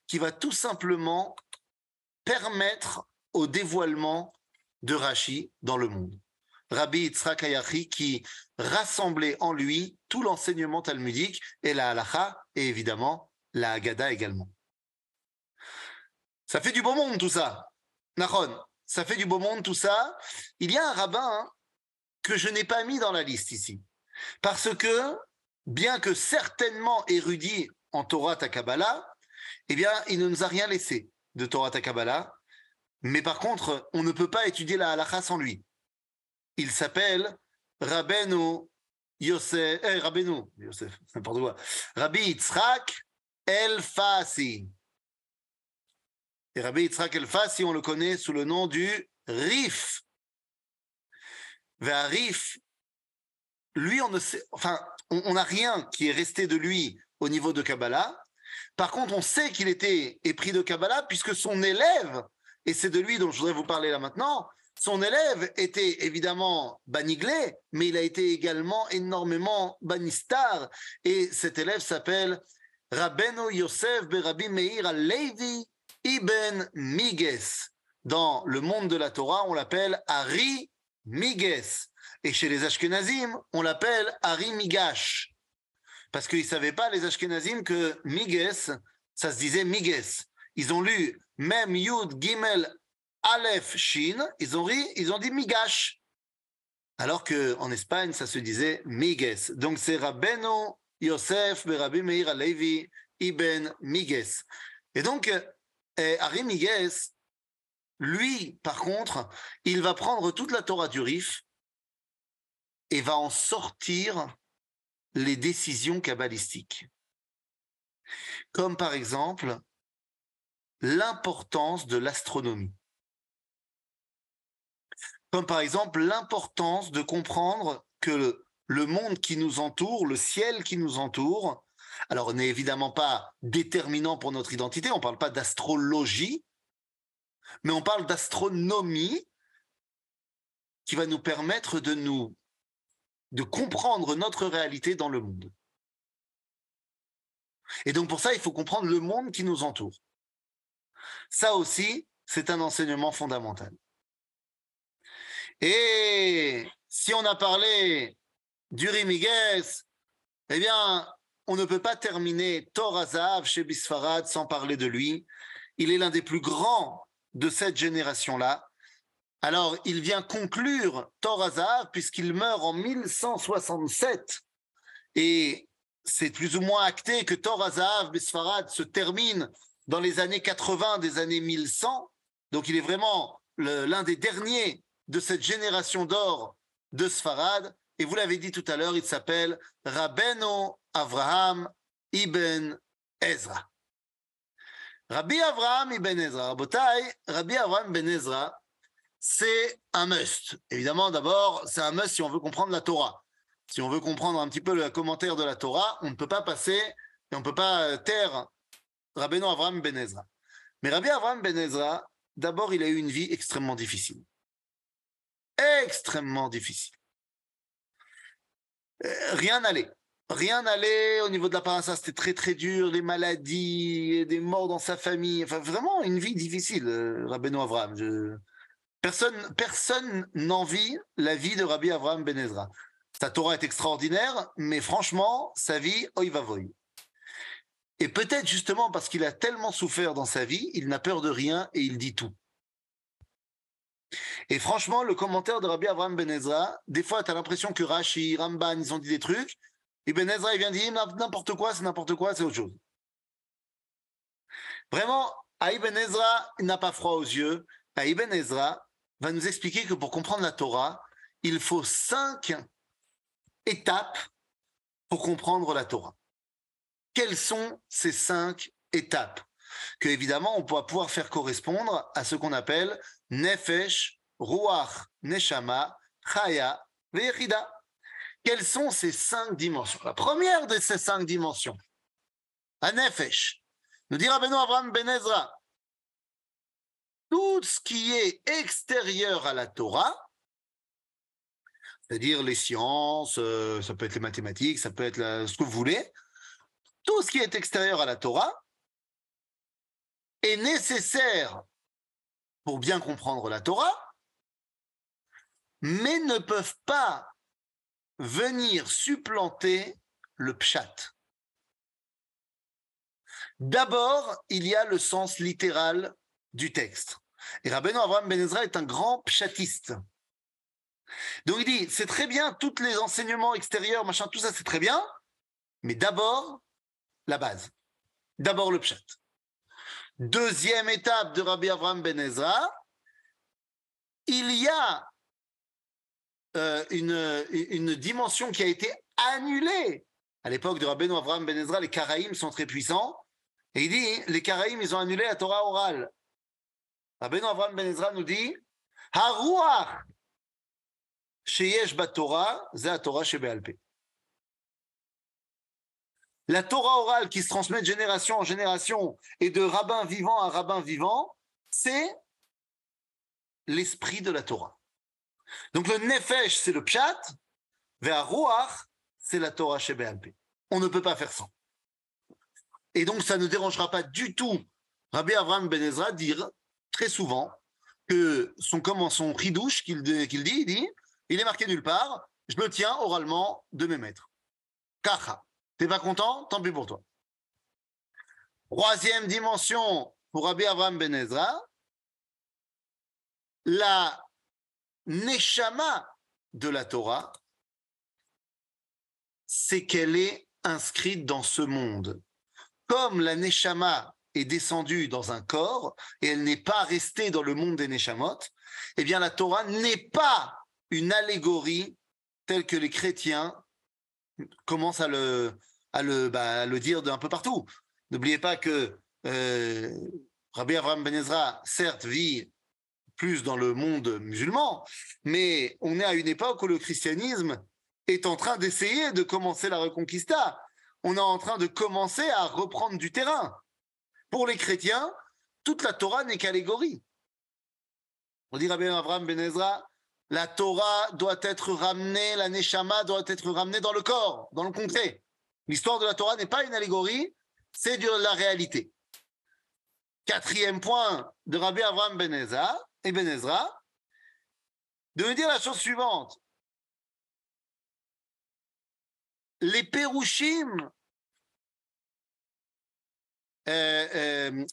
qui va tout simplement permettre au dévoilement de Rashi dans le monde. Rabbi Yitzhak qui rassemblait en lui tout l'enseignement talmudique et la halacha et évidemment la Haggadah également. Ça fait du beau monde tout ça. Nahon, ça fait du beau monde tout ça. Il y a un rabbin hein, que je n'ai pas mis dans la liste ici. Parce que, bien que certainement érudit en Torah Takabala, eh bien, il ne nous a rien laissé de Torah Takabala. Mais par contre, on ne peut pas étudier la halakha sans lui. Il s'appelle Rabbeinu Yosef, eh, Yosef, n'importe quoi. Rabbi Yitzhak El Fasi. Et Rabbi Yitzhak El Fasi, on le connaît sous le nom du Rif. Vers Rif, lui, on ne sait, enfin, on n'a rien qui est resté de lui au niveau de Kabbalah. Par contre, on sait qu'il était épris de Kabbalah puisque son élève, et c'est de lui dont je voudrais vous parler là maintenant, son élève était évidemment Baniglé, mais il a été également énormément Banistar. Et cet élève s'appelle Rabbeinu Yosef Berabi Meir al-Levi Ibn Miges. Dans le monde de la Torah, on l'appelle Ari Miges. Et chez les Ashkenazim, on l'appelle Ari Migash. Parce qu'ils ne savaient pas, les Ashkenazim, que Miges, ça se disait Miges. Ils ont lu même Yud Gimel Aleph Shin, ils ont, ri, ils ont dit Migash. Alors qu'en Espagne, ça se disait Miges. Donc c'est Rabbeinu Yosef Berabi Meir Alevi Ibn Miges. Et donc, eh, Ari Miges, lui, par contre, il va prendre toute la Torah du Rif et va en sortir les décisions kabbalistiques. Comme par exemple l'importance de l'astronomie. Comme par exemple l'importance de comprendre que le monde qui nous entoure, le ciel qui nous entoure, alors n'est évidemment pas déterminant pour notre identité, on ne parle pas d'astrologie, mais on parle d'astronomie qui va nous permettre de nous de comprendre notre réalité dans le monde. Et donc pour ça, il faut comprendre le monde qui nous entoure. Ça aussi, c'est un enseignement fondamental. Et si on a parlé du Rimigues, eh bien, on ne peut pas terminer Torazav chez Bisfarad sans parler de lui. Il est l'un des plus grands de cette génération-là. Alors, il vient conclure Torazav puisqu'il meurt en 1167. Et c'est plus ou moins acté que Torazav, Bisfarad, se termine dans les années 80 des années 1100. Donc, il est vraiment l'un des derniers de cette génération d'or de Sfarad. Et vous l'avez dit tout à l'heure, il s'appelle Rabbeinu Avraham ibn Ezra. Rabbi Avraham ibn Ezra. Rabbi Avraham ibn Ezra, c'est un must. Évidemment, d'abord, c'est un must si on veut comprendre la Torah. Si on veut comprendre un petit peu le commentaire de la Torah, on ne peut pas passer et on ne peut pas taire Rabbeinu Avraham ben Ezra. Mais Rabbi Avraham ben Ezra, d'abord, il a eu une vie extrêmement difficile. Extrêmement difficile. Euh, rien n'allait. Rien n'allait au niveau de la parassa, c'était très très dur, des maladies, des morts dans sa famille, enfin vraiment une vie difficile, euh, Rabbeinu Avraham. Personne, n'envie la vie de Rabbi Avraham Ben Ezra. Sa Torah est extraordinaire, mais franchement, sa vie, oi va. Et peut-être justement parce qu'il a tellement souffert dans sa vie, il n'a peur de rien et il dit tout. Et franchement, le commentaire de Rabbi Avraham Ben Ezra, des fois, tu as l'impression que Rashi, Ramban, ils ont dit des trucs, et Ben Ezra, il vient dire n'importe quoi, c'est n'importe quoi, c'est autre chose. Vraiment, Ibn Ezra n'a pas froid aux yeux. Ibn Ezra va nous expliquer que pour comprendre la Torah, il faut cinq étapes pour comprendre la Torah. Quelles sont ces cinq étapes que évidemment on va pouvoir faire correspondre à ce qu'on appelle Nefesh, Ruach, Neshama, Chaya, Vechida. Quelles sont ces cinq dimensions? La première de ces cinq dimensions, à Nefesh, nous dira Beno Abraham Ben Ezra, tout ce qui est extérieur à la Torah, c'est-à-dire les sciences, euh, ça peut être les mathématiques, ça peut être ce que vous voulez, tout ce qui est extérieur à la Torah est nécessaire pour bien comprendre la Torah, mais ne peuvent pas venir supplanter le pshat. D'abord, il y a le sens littéral du texte. Et Rabbeinu Avraham Ben Ezra est un grand pshatiste. Donc il dit, c'est très bien, tous les enseignements extérieurs, machin, tout ça c'est très bien, mais d'abord, la base. D'abord le pshat. Deuxième étape de Rabbi Avraham Ben Ezra, il y a euh, une, dimension qui a été annulée. À l'époque de Rabbi Avraham Ben Ezra, les Karaïm sont très puissants. Et il dit, les Karaïm, ils ont annulé la Torah orale. Rabbi Avraham Ben Ezra nous dit. La Torah orale qui se transmet de génération en génération et de rabbin vivant à rabbin vivant, c'est l'esprit de la Torah. Donc le nefesh, c'est le pshat, vers ruach, c'est la Torah chez On ne peut pas faire sans. Et donc ça ne dérangera pas du tout Rabbi Avraham Ben Ezra dire très souvent que son comment son ridouche qu'il dit, il est marqué nulle part, je me tiens oralement de mes maîtres. Kacha. T'es pas content Tant pis pour toi. Troisième dimension pour Rabbi Avraham Ben Ezra, la neshama de la Torah, c'est qu'elle est inscrite dans ce monde. Comme la neshama est descendue dans un corps et elle n'est pas restée dans le monde des neshamot, eh bien la Torah n'est pas une allégorie telle que les chrétiens commencent à le, bah, dire d'un peu partout. N'oubliez pas que euh, Rabbi Avraham Ben Ezra, certes, vit plus dans le monde musulman, mais on est à une époque où le christianisme est en train d'essayer de commencer la reconquista. On est en train de commencer à reprendre du terrain. Pour les chrétiens, toute la Torah n'est qu'allégorie. On dit Rabbi Avraham Ben Ezra, la Torah doit être ramenée, la Neshama doit être ramenée dans le corps, dans le concret. L'histoire de la Torah n'est pas une allégorie, c'est de la réalité. Quatrième point de Rabbi Avraham Ben Ezra, et Ben Ezra, de me dire la chose suivante. Les Pérouchim, euh, euh,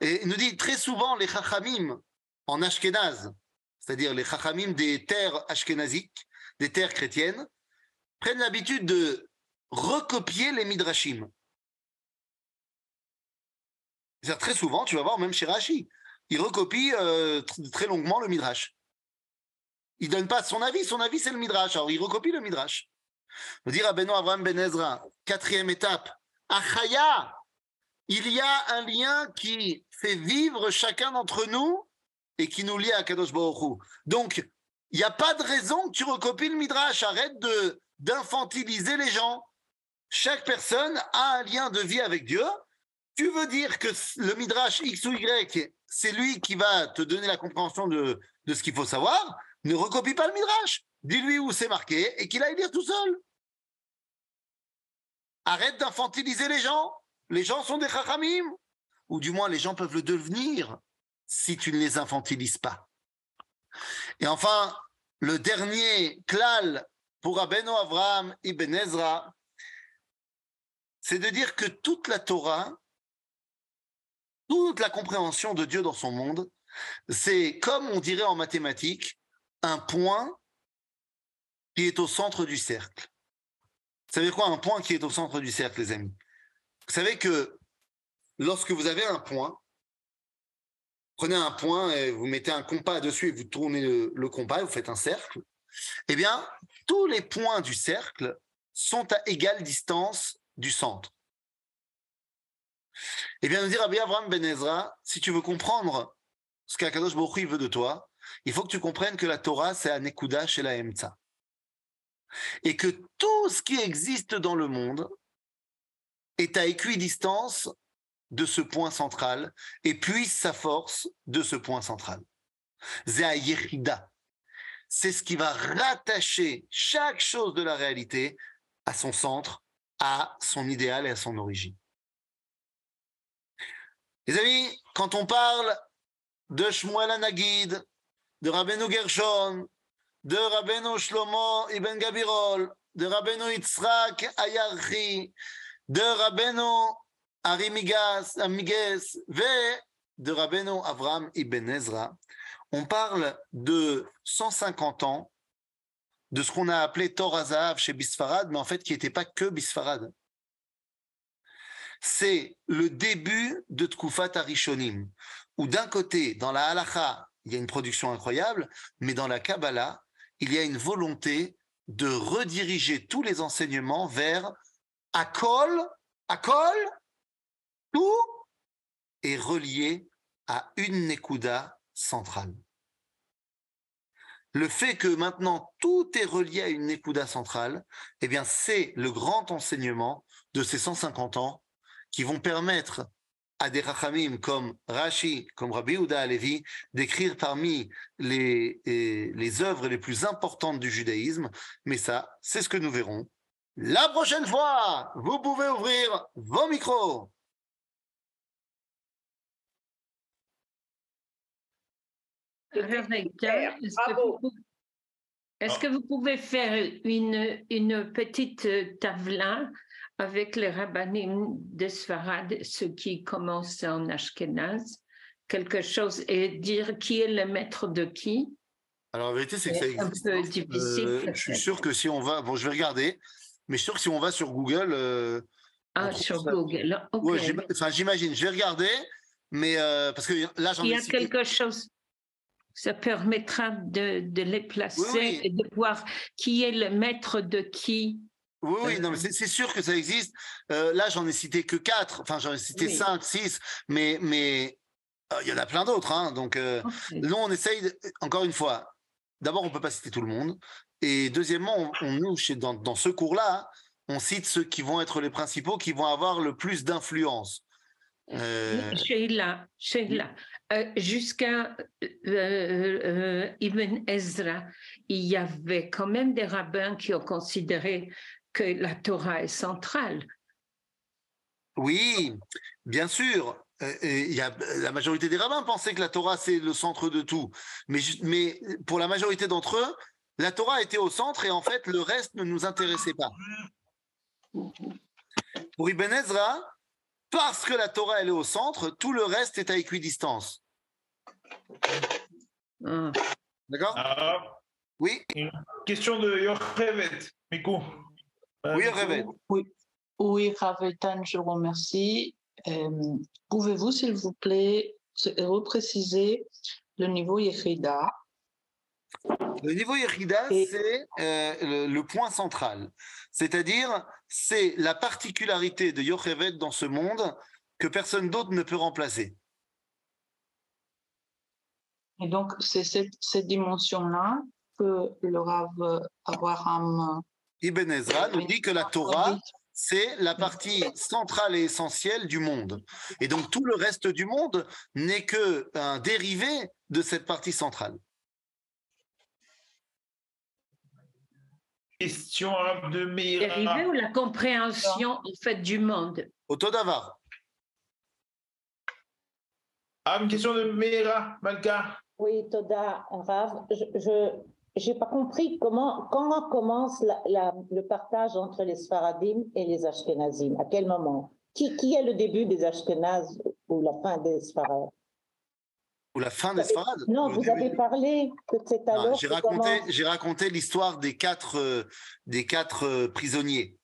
il nous dit très souvent les Chachamim en Ashkenaz, c'est-à-dire les Chachamim des terres ashkénaziques, des terres chrétiennes, prennent l'habitude de recopier les Midrashim. Très souvent, tu vas voir, même chez Rashi, il recopie euh, très longuement le Midrash. Il donne pas son avis, son avis c'est le Midrash, alors il recopie le Midrash. On dire à Benoît Abraham Ben Ezra, quatrième étape, Achaya, il y a un lien qui fait vivre chacun d'entre nous et qui nous lie à Kadosh Baruch Donc, il n'y a pas de raison que tu recopies le Midrash, arrête de d'infantiliser les gens. Chaque personne a un lien de vie avec Dieu. Tu veux dire que le Midrash X ou Y c'est lui qui va te donner la compréhension de, ce qu'il faut savoir, ne recopie pas le Midrash. Dis-lui où c'est marqué et qu'il aille lire tout seul. Arrête d'infantiliser les gens. Les gens sont des chachamim. Ou du moins, les gens peuvent le devenir si tu ne les infantilises pas. Et enfin, le dernier klal pour Abeno Avraham ibn Ezra, c'est de dire que toute la Torah toute la compréhension de Dieu dans son monde, c'est comme on dirait en mathématiques, un point qui est au centre du cercle. Vous savez quoi, un point qui est au centre du cercle, les amis? Vous savez que lorsque vous avez un point, prenez un point et vous mettez un compas dessus et vous tournez le, compas et vous faites un cercle, eh bien, tous les points du cercle sont à égale distance du centre. Eh bien, nous dire Rabbi Abraham Ben Ezra, si tu veux comprendre ce qu'Akadosh Baruch veut de toi, il faut que tu comprennes que la Torah, c'est un Ekuda chez la Emtsa. Et que tout ce qui existe dans le monde est à équidistance de ce point central et puise sa force de ce point central. C'est ce qui va rattacher chaque chose de la réalité à son centre, à son idéal et à son origine. Les amis, quand on parle de Shmuel Anagid, de Rabbeinu Gershon, de Rabbeinu Shlomo Ibn Gabirol, de Rabbeinu Yitzhak Ayarchi, de Rabbeinu Arimigas, Amiges, de Rabbeinu Avram Ibn Ezra, on parle de 150 ans de ce qu'on a appelé Torah Zahav chez Bisfarad, mais en fait qui n'était pas que Bisfarad. C'est le début de Tkufat Arishonim, où d'un côté, dans la halacha, il y a une production incroyable, mais dans la Kabbalah, il y a une volonté de rediriger tous les enseignements vers Akol, Akol, tout est relié à une Nekuda centrale. Le fait que maintenant tout est relié à une Nekuda centrale, eh bien, c'est le grand enseignement de ces 150 ans qui vont permettre à des rachamim comme Rashi, comme Rabbi Uda Alevi, d'écrire parmi les, les œuvres les plus importantes du judaïsme. Mais ça, c'est ce que nous verrons la prochaine fois. Vous pouvez ouvrir vos micros. Est-ce que, vous pouvez faire une, une petite tavla avec les rabbinim de Sfarad, ceux qui commencent en Ashkenaz, quelque chose et dire qui est le maître de qui. Alors la vérité, c'est que ça existe. Un peu difficile. Euh, je suis sûr que si on va, bon, je vais regarder, mais je suis sûr que si on va sur Google. Euh, ah, sur Google. enfin, j'imagine. Je vais regarder, mais euh, parce que là, j'en ai. Il y a quelque chose. Ça permettra de, de les placer et de voir qui est le maître de qui oui, oui, non, mais c'est sûr que ça existe. Euh, là, j'en ai cité que quatre, enfin, j'en ai cité cinq, six, mais mais euh, il y en a plein d'autres. Hein, donc, euh, nous, on essaye, encore une fois, d'abord, on peut pas citer tout le monde, et deuxièmement, on, nous, dans, dans ce cours-là, on cite ceux qui vont être les principaux, qui vont avoir le plus d'influence. Sheila, Sheila, jusqu'à Ibn Ezra, il y avait quand même des rabbins qui ont considéré que la Torah est centrale. Oui, bien sûr. Euh, il y a, la majorité des rabbins pensaient que la Torah c'est le centre de tout, mais, mais pour la majorité d'entre eux, la Torah était au centre et en fait le reste ne nous intéressait pas. Pour Ibn Ezra, parce que la Torah elle est au centre, tout le reste est à équidistance. Ah. D'accord? Ah. Oui? question de Yochevet, Mikou. Oui. Oui, oui je vous remercie. Euh, pouvez-vous, s'il vous plaît, repréciser le niveau Yechida Le niveau Yechida, c'est euh, le, point central. C'est-à-dire, c'est la particularité de Yochevet dans ce monde que personne d'autre ne peut remplacer. Et donc, c'est cette, cette dimension-là que le Rav Abraham Ibn Ezra nous dit que la Torah, c'est la partie centrale et essentielle du monde. Et donc tout le reste du monde n'est que un dérivé de cette partie centrale. Question de Meira. Dérivé ou la compréhension en fait du monde? Autodavar. Ah, une question de Meira, Malka. Oui, Toda, Rav. je, j'ai pas compris comment, comment commence le partage entre les Sfaradim et les Ashkenazim? À quel moment? Qui, qui est le début des Ashkenaz ou la fin des Sfarad Ou la fin des Sfarad Non, vous avez parlé que c'est alors. J'ai raconté, l'histoire des quatre, euh, des quatre euh, prisonniers.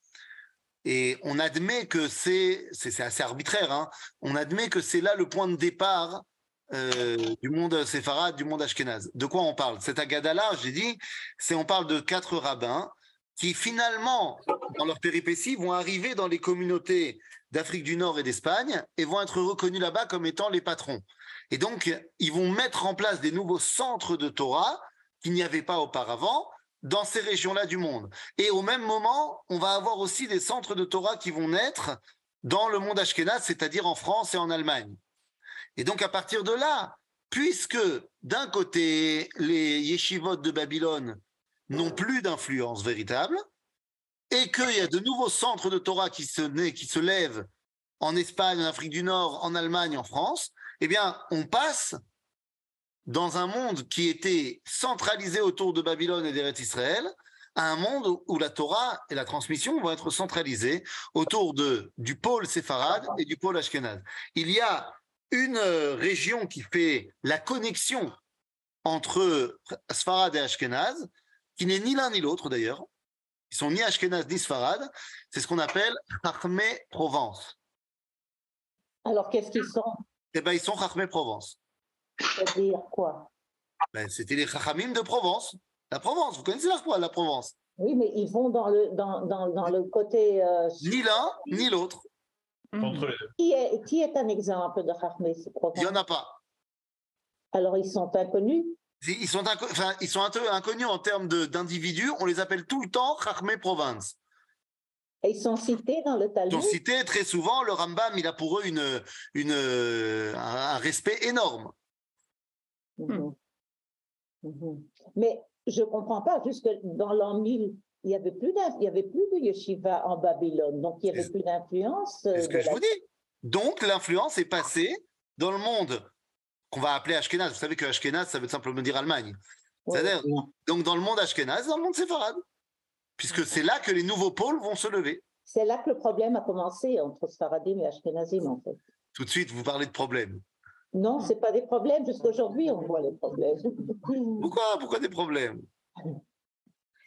Et on admet que c'est, c'est assez arbitraire, hein, on admet que c'est là le point de départ euh, du monde séfarade, du monde ashkénaze. De quoi on parle? Cet agada-là, j'ai dit, c'est on parle de quatre rabbins qui finalement, dans leur péripétie, vont arriver dans les communautés d'Afrique du Nord et d'Espagne et vont être reconnus là-bas comme étant les patrons. Et donc, ils vont mettre en place des nouveaux centres de Torah qu'il n'y avait pas auparavant dans ces régions-là du monde. Et au même moment, on va avoir aussi des centres de Torah qui vont naître dans le monde ashkénaze, c'est-à-dire en France et en Allemagne. Et donc, à partir de là, puisque d'un côté, les yeshivot de Babylone n'ont plus d'influence véritable, et qu'il y a de nouveaux centres de Torah qui se, qui se lèvent en Espagne, en Afrique du Nord, en Allemagne, en France, eh bien, on passe dans un monde qui était centralisé autour de Babylone et d'Eretz Israël à un monde où la Torah et la transmission vont être centralisées autour de, du pôle séfarade et du pôle ashkenaz. Il y a une région qui fait la connexion entre Sfarad et Ashkenaz, qui n'est ni l'un ni l'autre d'ailleurs. Ils sont ni Ashkenaz ni Sfarad. C'est ce qu'on appelle Chachmé Provence. Alors, qu'est-ce qu'ils sont? Eh bien, ils sont Chachmé Provence. C'est-à-dire quoi? Ben, C'était les Chachamim de Provence. La Provence, vous connaissez la, la Provence? Oui, mais ils vont dans le, dans, dans, dans le côté. Euh, ni l'un, ni l'autre. Deux. qui, est, qui est un exemple de Chachmé Il n'y en a pas. Alors, ils sont inconnus? Ils sont, inco- enfin, ils sont un peu inconnus en termes de- d'individus. On les appelle tout le temps Chachmé Provence. et ils sont cités dans le Ils Talmud? sont cités très souvent. Le Rambam, il a pour eux une, une, un, un respect énorme. Mhm. Mhm. Mais je ne comprends pas, jusque dans l'an 1000, il n'y avait, plus il y avait plus de yeshiva en Babylone, donc il n'y avait plus d'influence. euh, C'est ce de que je vous dis? Donc, l'influence est passée dans le monde qu'on va appeler Ashkenaz. Vous savez que Ashkenaz, ça veut simplement dire Allemagne. C'est-à-dire, donc dans le monde Ashkenaz, dans le monde séfarade. Puisque c'est là que les nouveaux pôles vont se lever. C'est là que le problème a commencé entre Sfaradim et Ashkenazim, en fait. Tout de suite, vous parlez de problèmes. Non, ce pas des problèmes. Jusqu'aujourd'hui, on voit les problèmes. Pourquoi, pourquoi des problèmes?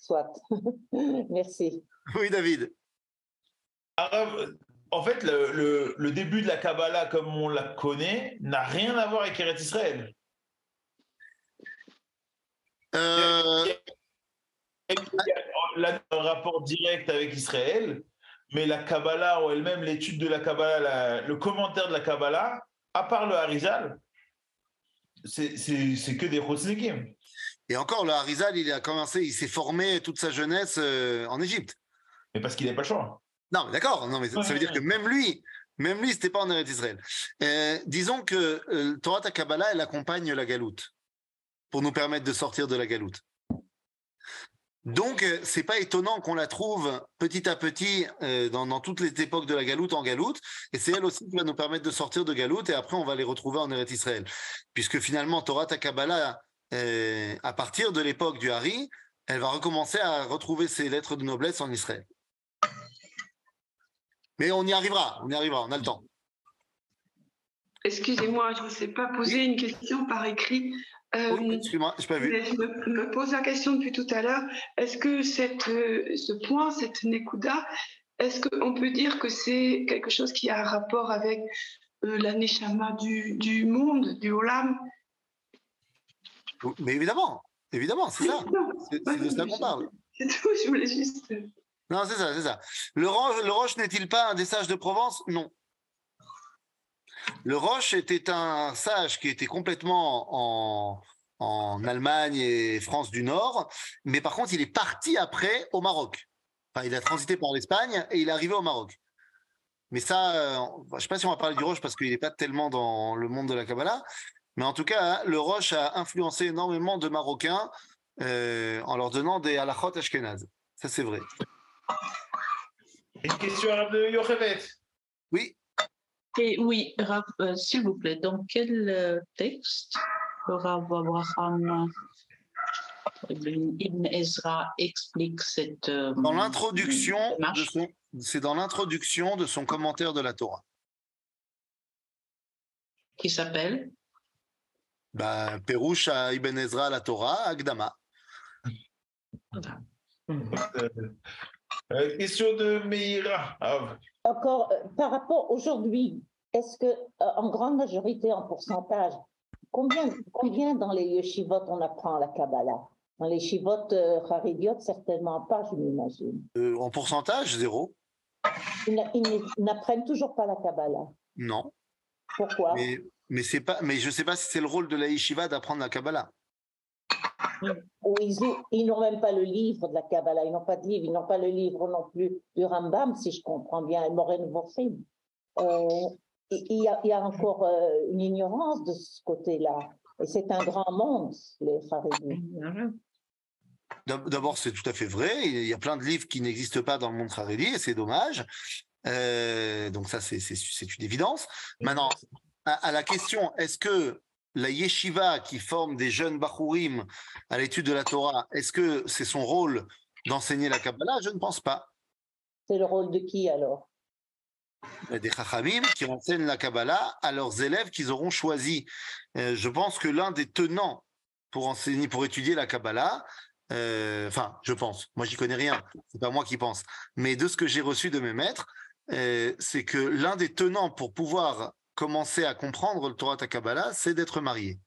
Soit. Merci. Oui, David. En fait, le, le- le début de la Kabbalah, comme on la connaît, n'a rien à voir avec Eretz Israël. Euh, Il y a un rapport direct avec Israël, mais la Kabbalah en elle-même, l'étude de la Kabbalah, la- le commentaire de la Kabbalah, à part le Harizal, c'est que des Chosnikim. Et encore, le Harizal, il a commencé, il s'est formé toute sa jeunesse euh, en Égypte. Mais parce qu'il n'avait pas le choix. Non, mais d'accord. Non, mais ça, ça veut dire que même lui, même lui, c'était pas en Eretz Israël. Euh, disons que euh, Torah Kabbalah, elle accompagne la galoute pour nous permettre de sortir de la galoute. Donc, euh, c'est pas étonnant qu'on la trouve petit à petit euh, dans, dans toutes les époques de la galoute en galoute, et c'est elle aussi qui va nous permettre de sortir de galoute, et après on va les retrouver en Eretz Israël, puisque finalement Torah ta À partir de l'époque du Hari, elle va recommencer à retrouver ses lettres de noblesse en Israël. Mais on y arrivera, on y arrivera, on a le temps. Excusez-moi, je ne sais pas poser une question par écrit. Euh, Oui, excuse-moi, je pas vu. je me, me pose la question depuis tout à l'heure. Est-ce que cette, euh, ce point, cette Nekuda, est-ce qu'on peut dire que c'est quelque chose qui a un rapport avec euh, la Neshama du, du monde, du Olam? Mais évidemment, évidemment, c'est ça. C'est de ça qu'on parle. C'est tout, je voulais juste. Non, c'est ça, c'est ça. Le, Ro- le Roche n'est-il pas un des sages de Provence? Non. Le Roche était un sage qui était complètement en, en Allemagne et France du Nord, mais par contre, il est parti après au Maroc. Enfin, il a transité par l'Espagne et il est arrivé au Maroc. Mais ça, euh, je ne sais pas si on va parler du Roche parce qu'il n'est pas tellement dans le monde de la Kabbalah, mais en tout cas, hein, le Roche a influencé énormément de Marocains euh, en leur donnant des halachot ashkenaz. Ça, c'est vrai. Une question arabe de Yochevet. Oui, Et oui, Rav, euh, s'il vous plaît, dans quel euh, texte le Rav Abraham Ibn Ezra explique cette. euh, dans l'introduction de démarche son, c'est dans l'introduction de son commentaire de la Torah. qui s'appelle Perouche à Ibn Ezra la Torah, Agdama. Euh, euh, question de Meira. Encore, euh, par rapport aujourd'hui, est-ce que, euh, en grande majorité, en pourcentage, combien, combien dans les yeshivot on apprend la Kabbalah? Dans les yeshivot euh, Haridiotes, certainement pas, je m'imagine. Euh, en pourcentage, zéro. Ils n'a- ils n'apprennent toujours pas la Kabbalah. Non. Pourquoi? Mais, mais, c'est pas, mais je ne sais pas si c'est le rôle de la yeshiva d'apprendre la Kabbalah. Ils ont- ils n'ont même pas le livre de la Kabbalah, ils n'ont pas de livre, ils n'ont pas le livre non plus du Rambam, si je comprends bien, Moren Vorsim. Euh, il il y, a, encore euh, une ignorance de ce côté-là. Et c'est un grand monde, les. D'ab- D'abord, c'est tout à fait vrai. Il y a plein de livres qui n'existent pas dans le monde Haredi et c'est dommage. Euh, donc ça, c'est une évidence. Maintenant, à, à la question, est-ce que la yeshiva qui forme des jeunes bachurim à l'étude de la Torah, est-ce que c'est son rôle d'enseigner la Kabbalah? Je ne pense pas. C'est le rôle de qui alors? A des chachamim qui enseignent la Kabbalah à leurs élèves qu'ils auront choisis. Euh, je pense que l'un des tenants pour enseigner, pour étudier la Kabbalah, euh, enfin, je pense, moi j'y connais rien, c'est pas moi qui pense, mais de ce que j'ai reçu de mes maîtres, euh, c'est que l'un des tenants pour pouvoir commencer à comprendre le Torah ta Kabbalah, c'est d'être marié.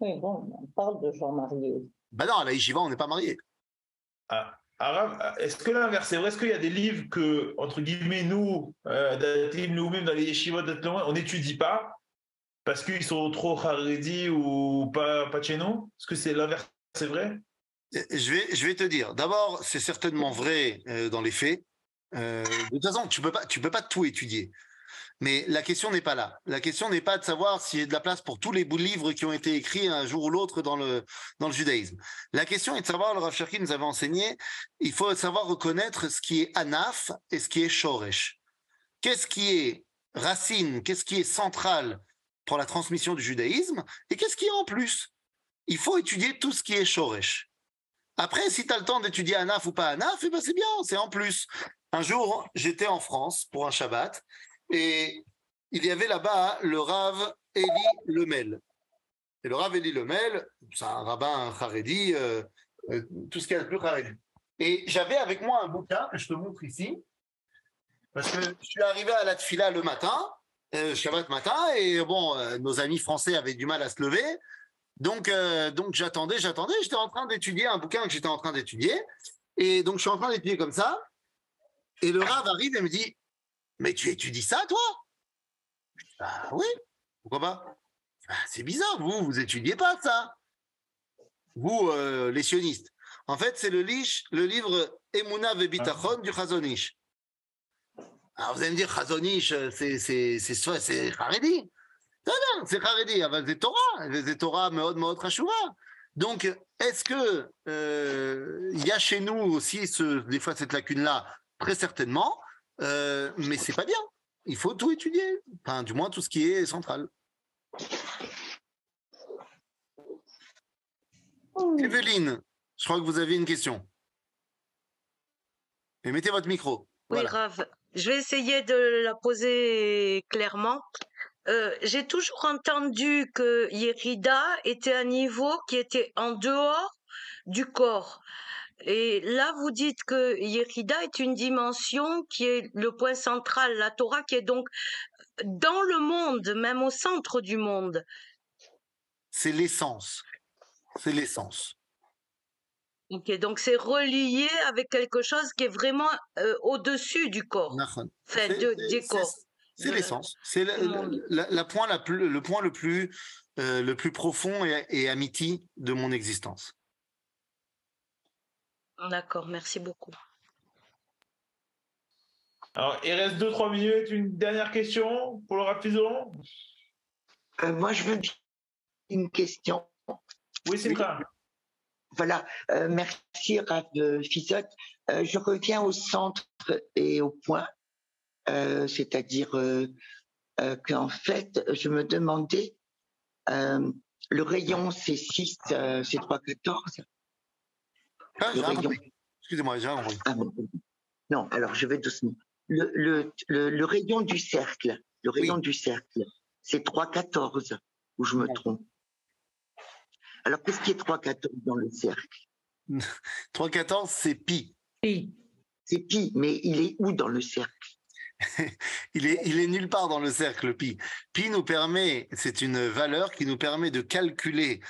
Oui, bon, on parle de gens mariés. Ben non, à la yeshiva, on n'est pas marié. Ah, Arabe, est-ce que l'inverse est vrai? Est-ce qu'il y a des livres que, entre guillemets, nous, euh, nous-mêmes dans les yeshivot, on n'étudie pas parce qu'ils sont trop haredi ou pas, pas chez nous? Est-ce que c'est l'inverse c'est vrai? Euh, Je vais, je vais te dire. D'abord, c'est certainement vrai euh, dans les faits. Euh, de toute façon, tu peux pas, tu peux pas tout étudier. Mais la question n'est pas là. La question n'est pas de savoir s'il y a de la place pour tous les bouts de livres qui ont été écrits un jour ou l'autre dans le, dans le judaïsme. La question est de savoir, le Rav Cherki nous avait enseigné, il faut savoir reconnaître ce qui est anaf et ce qui est shoresh. Qu'est-ce qui est racine, qu'est-ce qui est central pour la transmission du judaïsme et qu'est-ce qui est en plus? Il faut étudier tout ce qui est shoresh. Après, si tu as le temps d'étudier Anaf ou pas Anaf, eh ben c'est bien, c'est en plus. Un jour, j'étais en France pour un Shabbat et il y avait là-bas le Rav Eli Lemel. Et le Rav Eli Lemel, c'est un rabbin haredi, euh, euh, tout ce qu'il y a de plus haredi. Et j'avais avec moi un bouquin que je te montre ici, parce que je suis arrivé à la tfila le matin, euh, Shabbat matin, et bon, euh, nos amis français avaient du mal à se lever. Donc, donc j'attendais, j'attendais. J'étais en train d'étudier un bouquin que j'étais en train d'étudier. Et donc, je suis en train d'étudier comme ça. Et le Rav arrive et me dit mais tu étudies ça, toi? Bah oui, pourquoi pas? Bah, c'est bizarre, vous, vous étudiez pas ça? Vous, euh, les sionistes. En fait, c'est le, le, livre Emuna Vebitachon du Chazonish. Alors vous allez me dire, Chazonish, euh, c'est c'est Haredi. Non, non, c'est Haredi, ah ben, c'est Torah. C'est Torah, Meod, Meod, Hashura. Donc, est-ce que euh, il y a chez nous aussi des fois cette lacune-là? Très certainement euh, mais c'est pas bien. Il faut tout étudier, enfin, du moins tout ce qui est central. Evelyne, je crois que vous avez une question. Et mettez votre micro. Oui, Voilà. Rav. Je vais essayer de la poser clairement. Euh, J'ai toujours entendu que Yerida était un niveau qui était en dehors du corps. Et là, vous dites que Yerida est une dimension qui est le point central, la Torah qui est donc dans le monde, même au centre du monde. C'est l'essence. C'est l'essence. Ok, donc c'est relié avec quelque chose qui est vraiment euh, au-dessus du corps, enfin C'est- de, des corps. C'est l'essence. C'est la, du monde. la- la point la plus, le point le plus, euh, le plus profond et, et amiti de mon existence. D'accord, merci beaucoup. Alors, il reste 2-3 minutes. Une dernière question pour le Rapizon Euh, moi, je veux dire une question. Oui, Simcha. Voilà, euh, merci Rav Fizot. Euh, je reviens au centre et au point, euh, c'est-à-dire euh, euh, qu'en fait, je me demandais, euh, le rayon c'est 6, euh, c'est 3,14. Ah. Excusez-moi, j'ai. Ah. Non, alors je vais doucement. Le, le, le, le rayon du cercle, le rayon du cercle, c'est 3,14, ou je me Ouais. trompe? Alors, qu'est-ce qui est 3,14 dans le cercle? 3,14, c'est pi. Pi. C'est pi, mais il est où dans le cercle? Il, est, il est nulle part dans le cercle pi. Pi nous permet, c'est une valeur qui nous permet de calculer,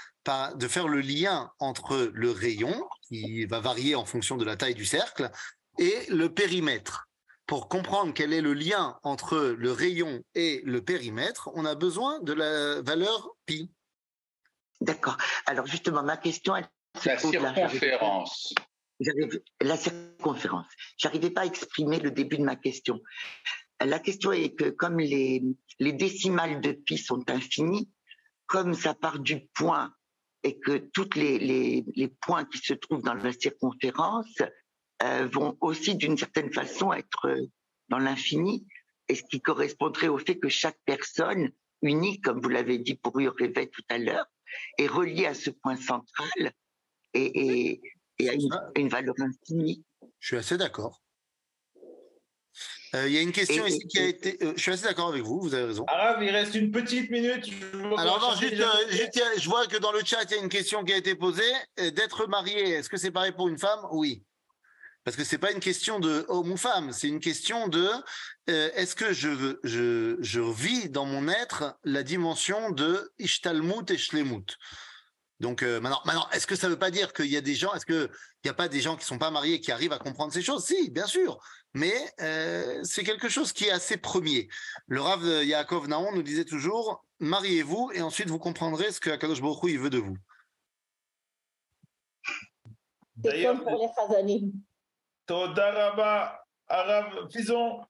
de faire le lien entre le rayon, qui va varier en fonction de la taille du cercle, et le périmètre. Pour comprendre quel est le lien entre le rayon et le périmètre, on a besoin de la valeur pi. D'accord. Alors justement, ma question, elle se La là. circonférence. La circonférence. J'arrivais pas à exprimer le début de ma question. La question est que comme les, les décimales de pi sont infinies, comme ça part du point et que tous les, points qui se trouvent dans la circonférence euh, vont aussi d'une certaine façon être euh, dans l'infini, et ce qui correspondrait au fait que chaque personne unique, comme vous l'avez dit pour Réveil tout à l'heure, est reliée à ce point central et, à une valeur infinie. Je suis assez d'accord. Euh, Il y a une question Et- ici qui a été. euh, je suis assez d'accord avec vous, vous avez raison. Arabe, il reste une petite minute. Je Alors non, juste, euh, juste, je vois que dans le chat, il y a une question qui a été posée. D'être marié, est-ce que c'est pareil pour une femme? Oui. Parce que c'est pas une question de homme ou femme, c'est une question de euh, est-ce que je, veux, je, je vis dans mon être la dimension de Ishtalmut et Shlemut. Donc euh, maintenant, maintenant est-ce que ça veut pas dire qu'il y a des gens, est-ce qu'il n'y a pas des gens qui sont pas mariés qui arrivent à comprendre ces choses? Si, bien sûr. Mais euh, c'est quelque chose qui est assez premier. Le Rav de Yaakov Naon nous disait toujours mariez-vous et ensuite vous comprendrez ce que Akadosh Baruch il veut de vous. C'est D'ailleurs, comme pour les Chazanim. Toda Rabba, Arabe, Fison.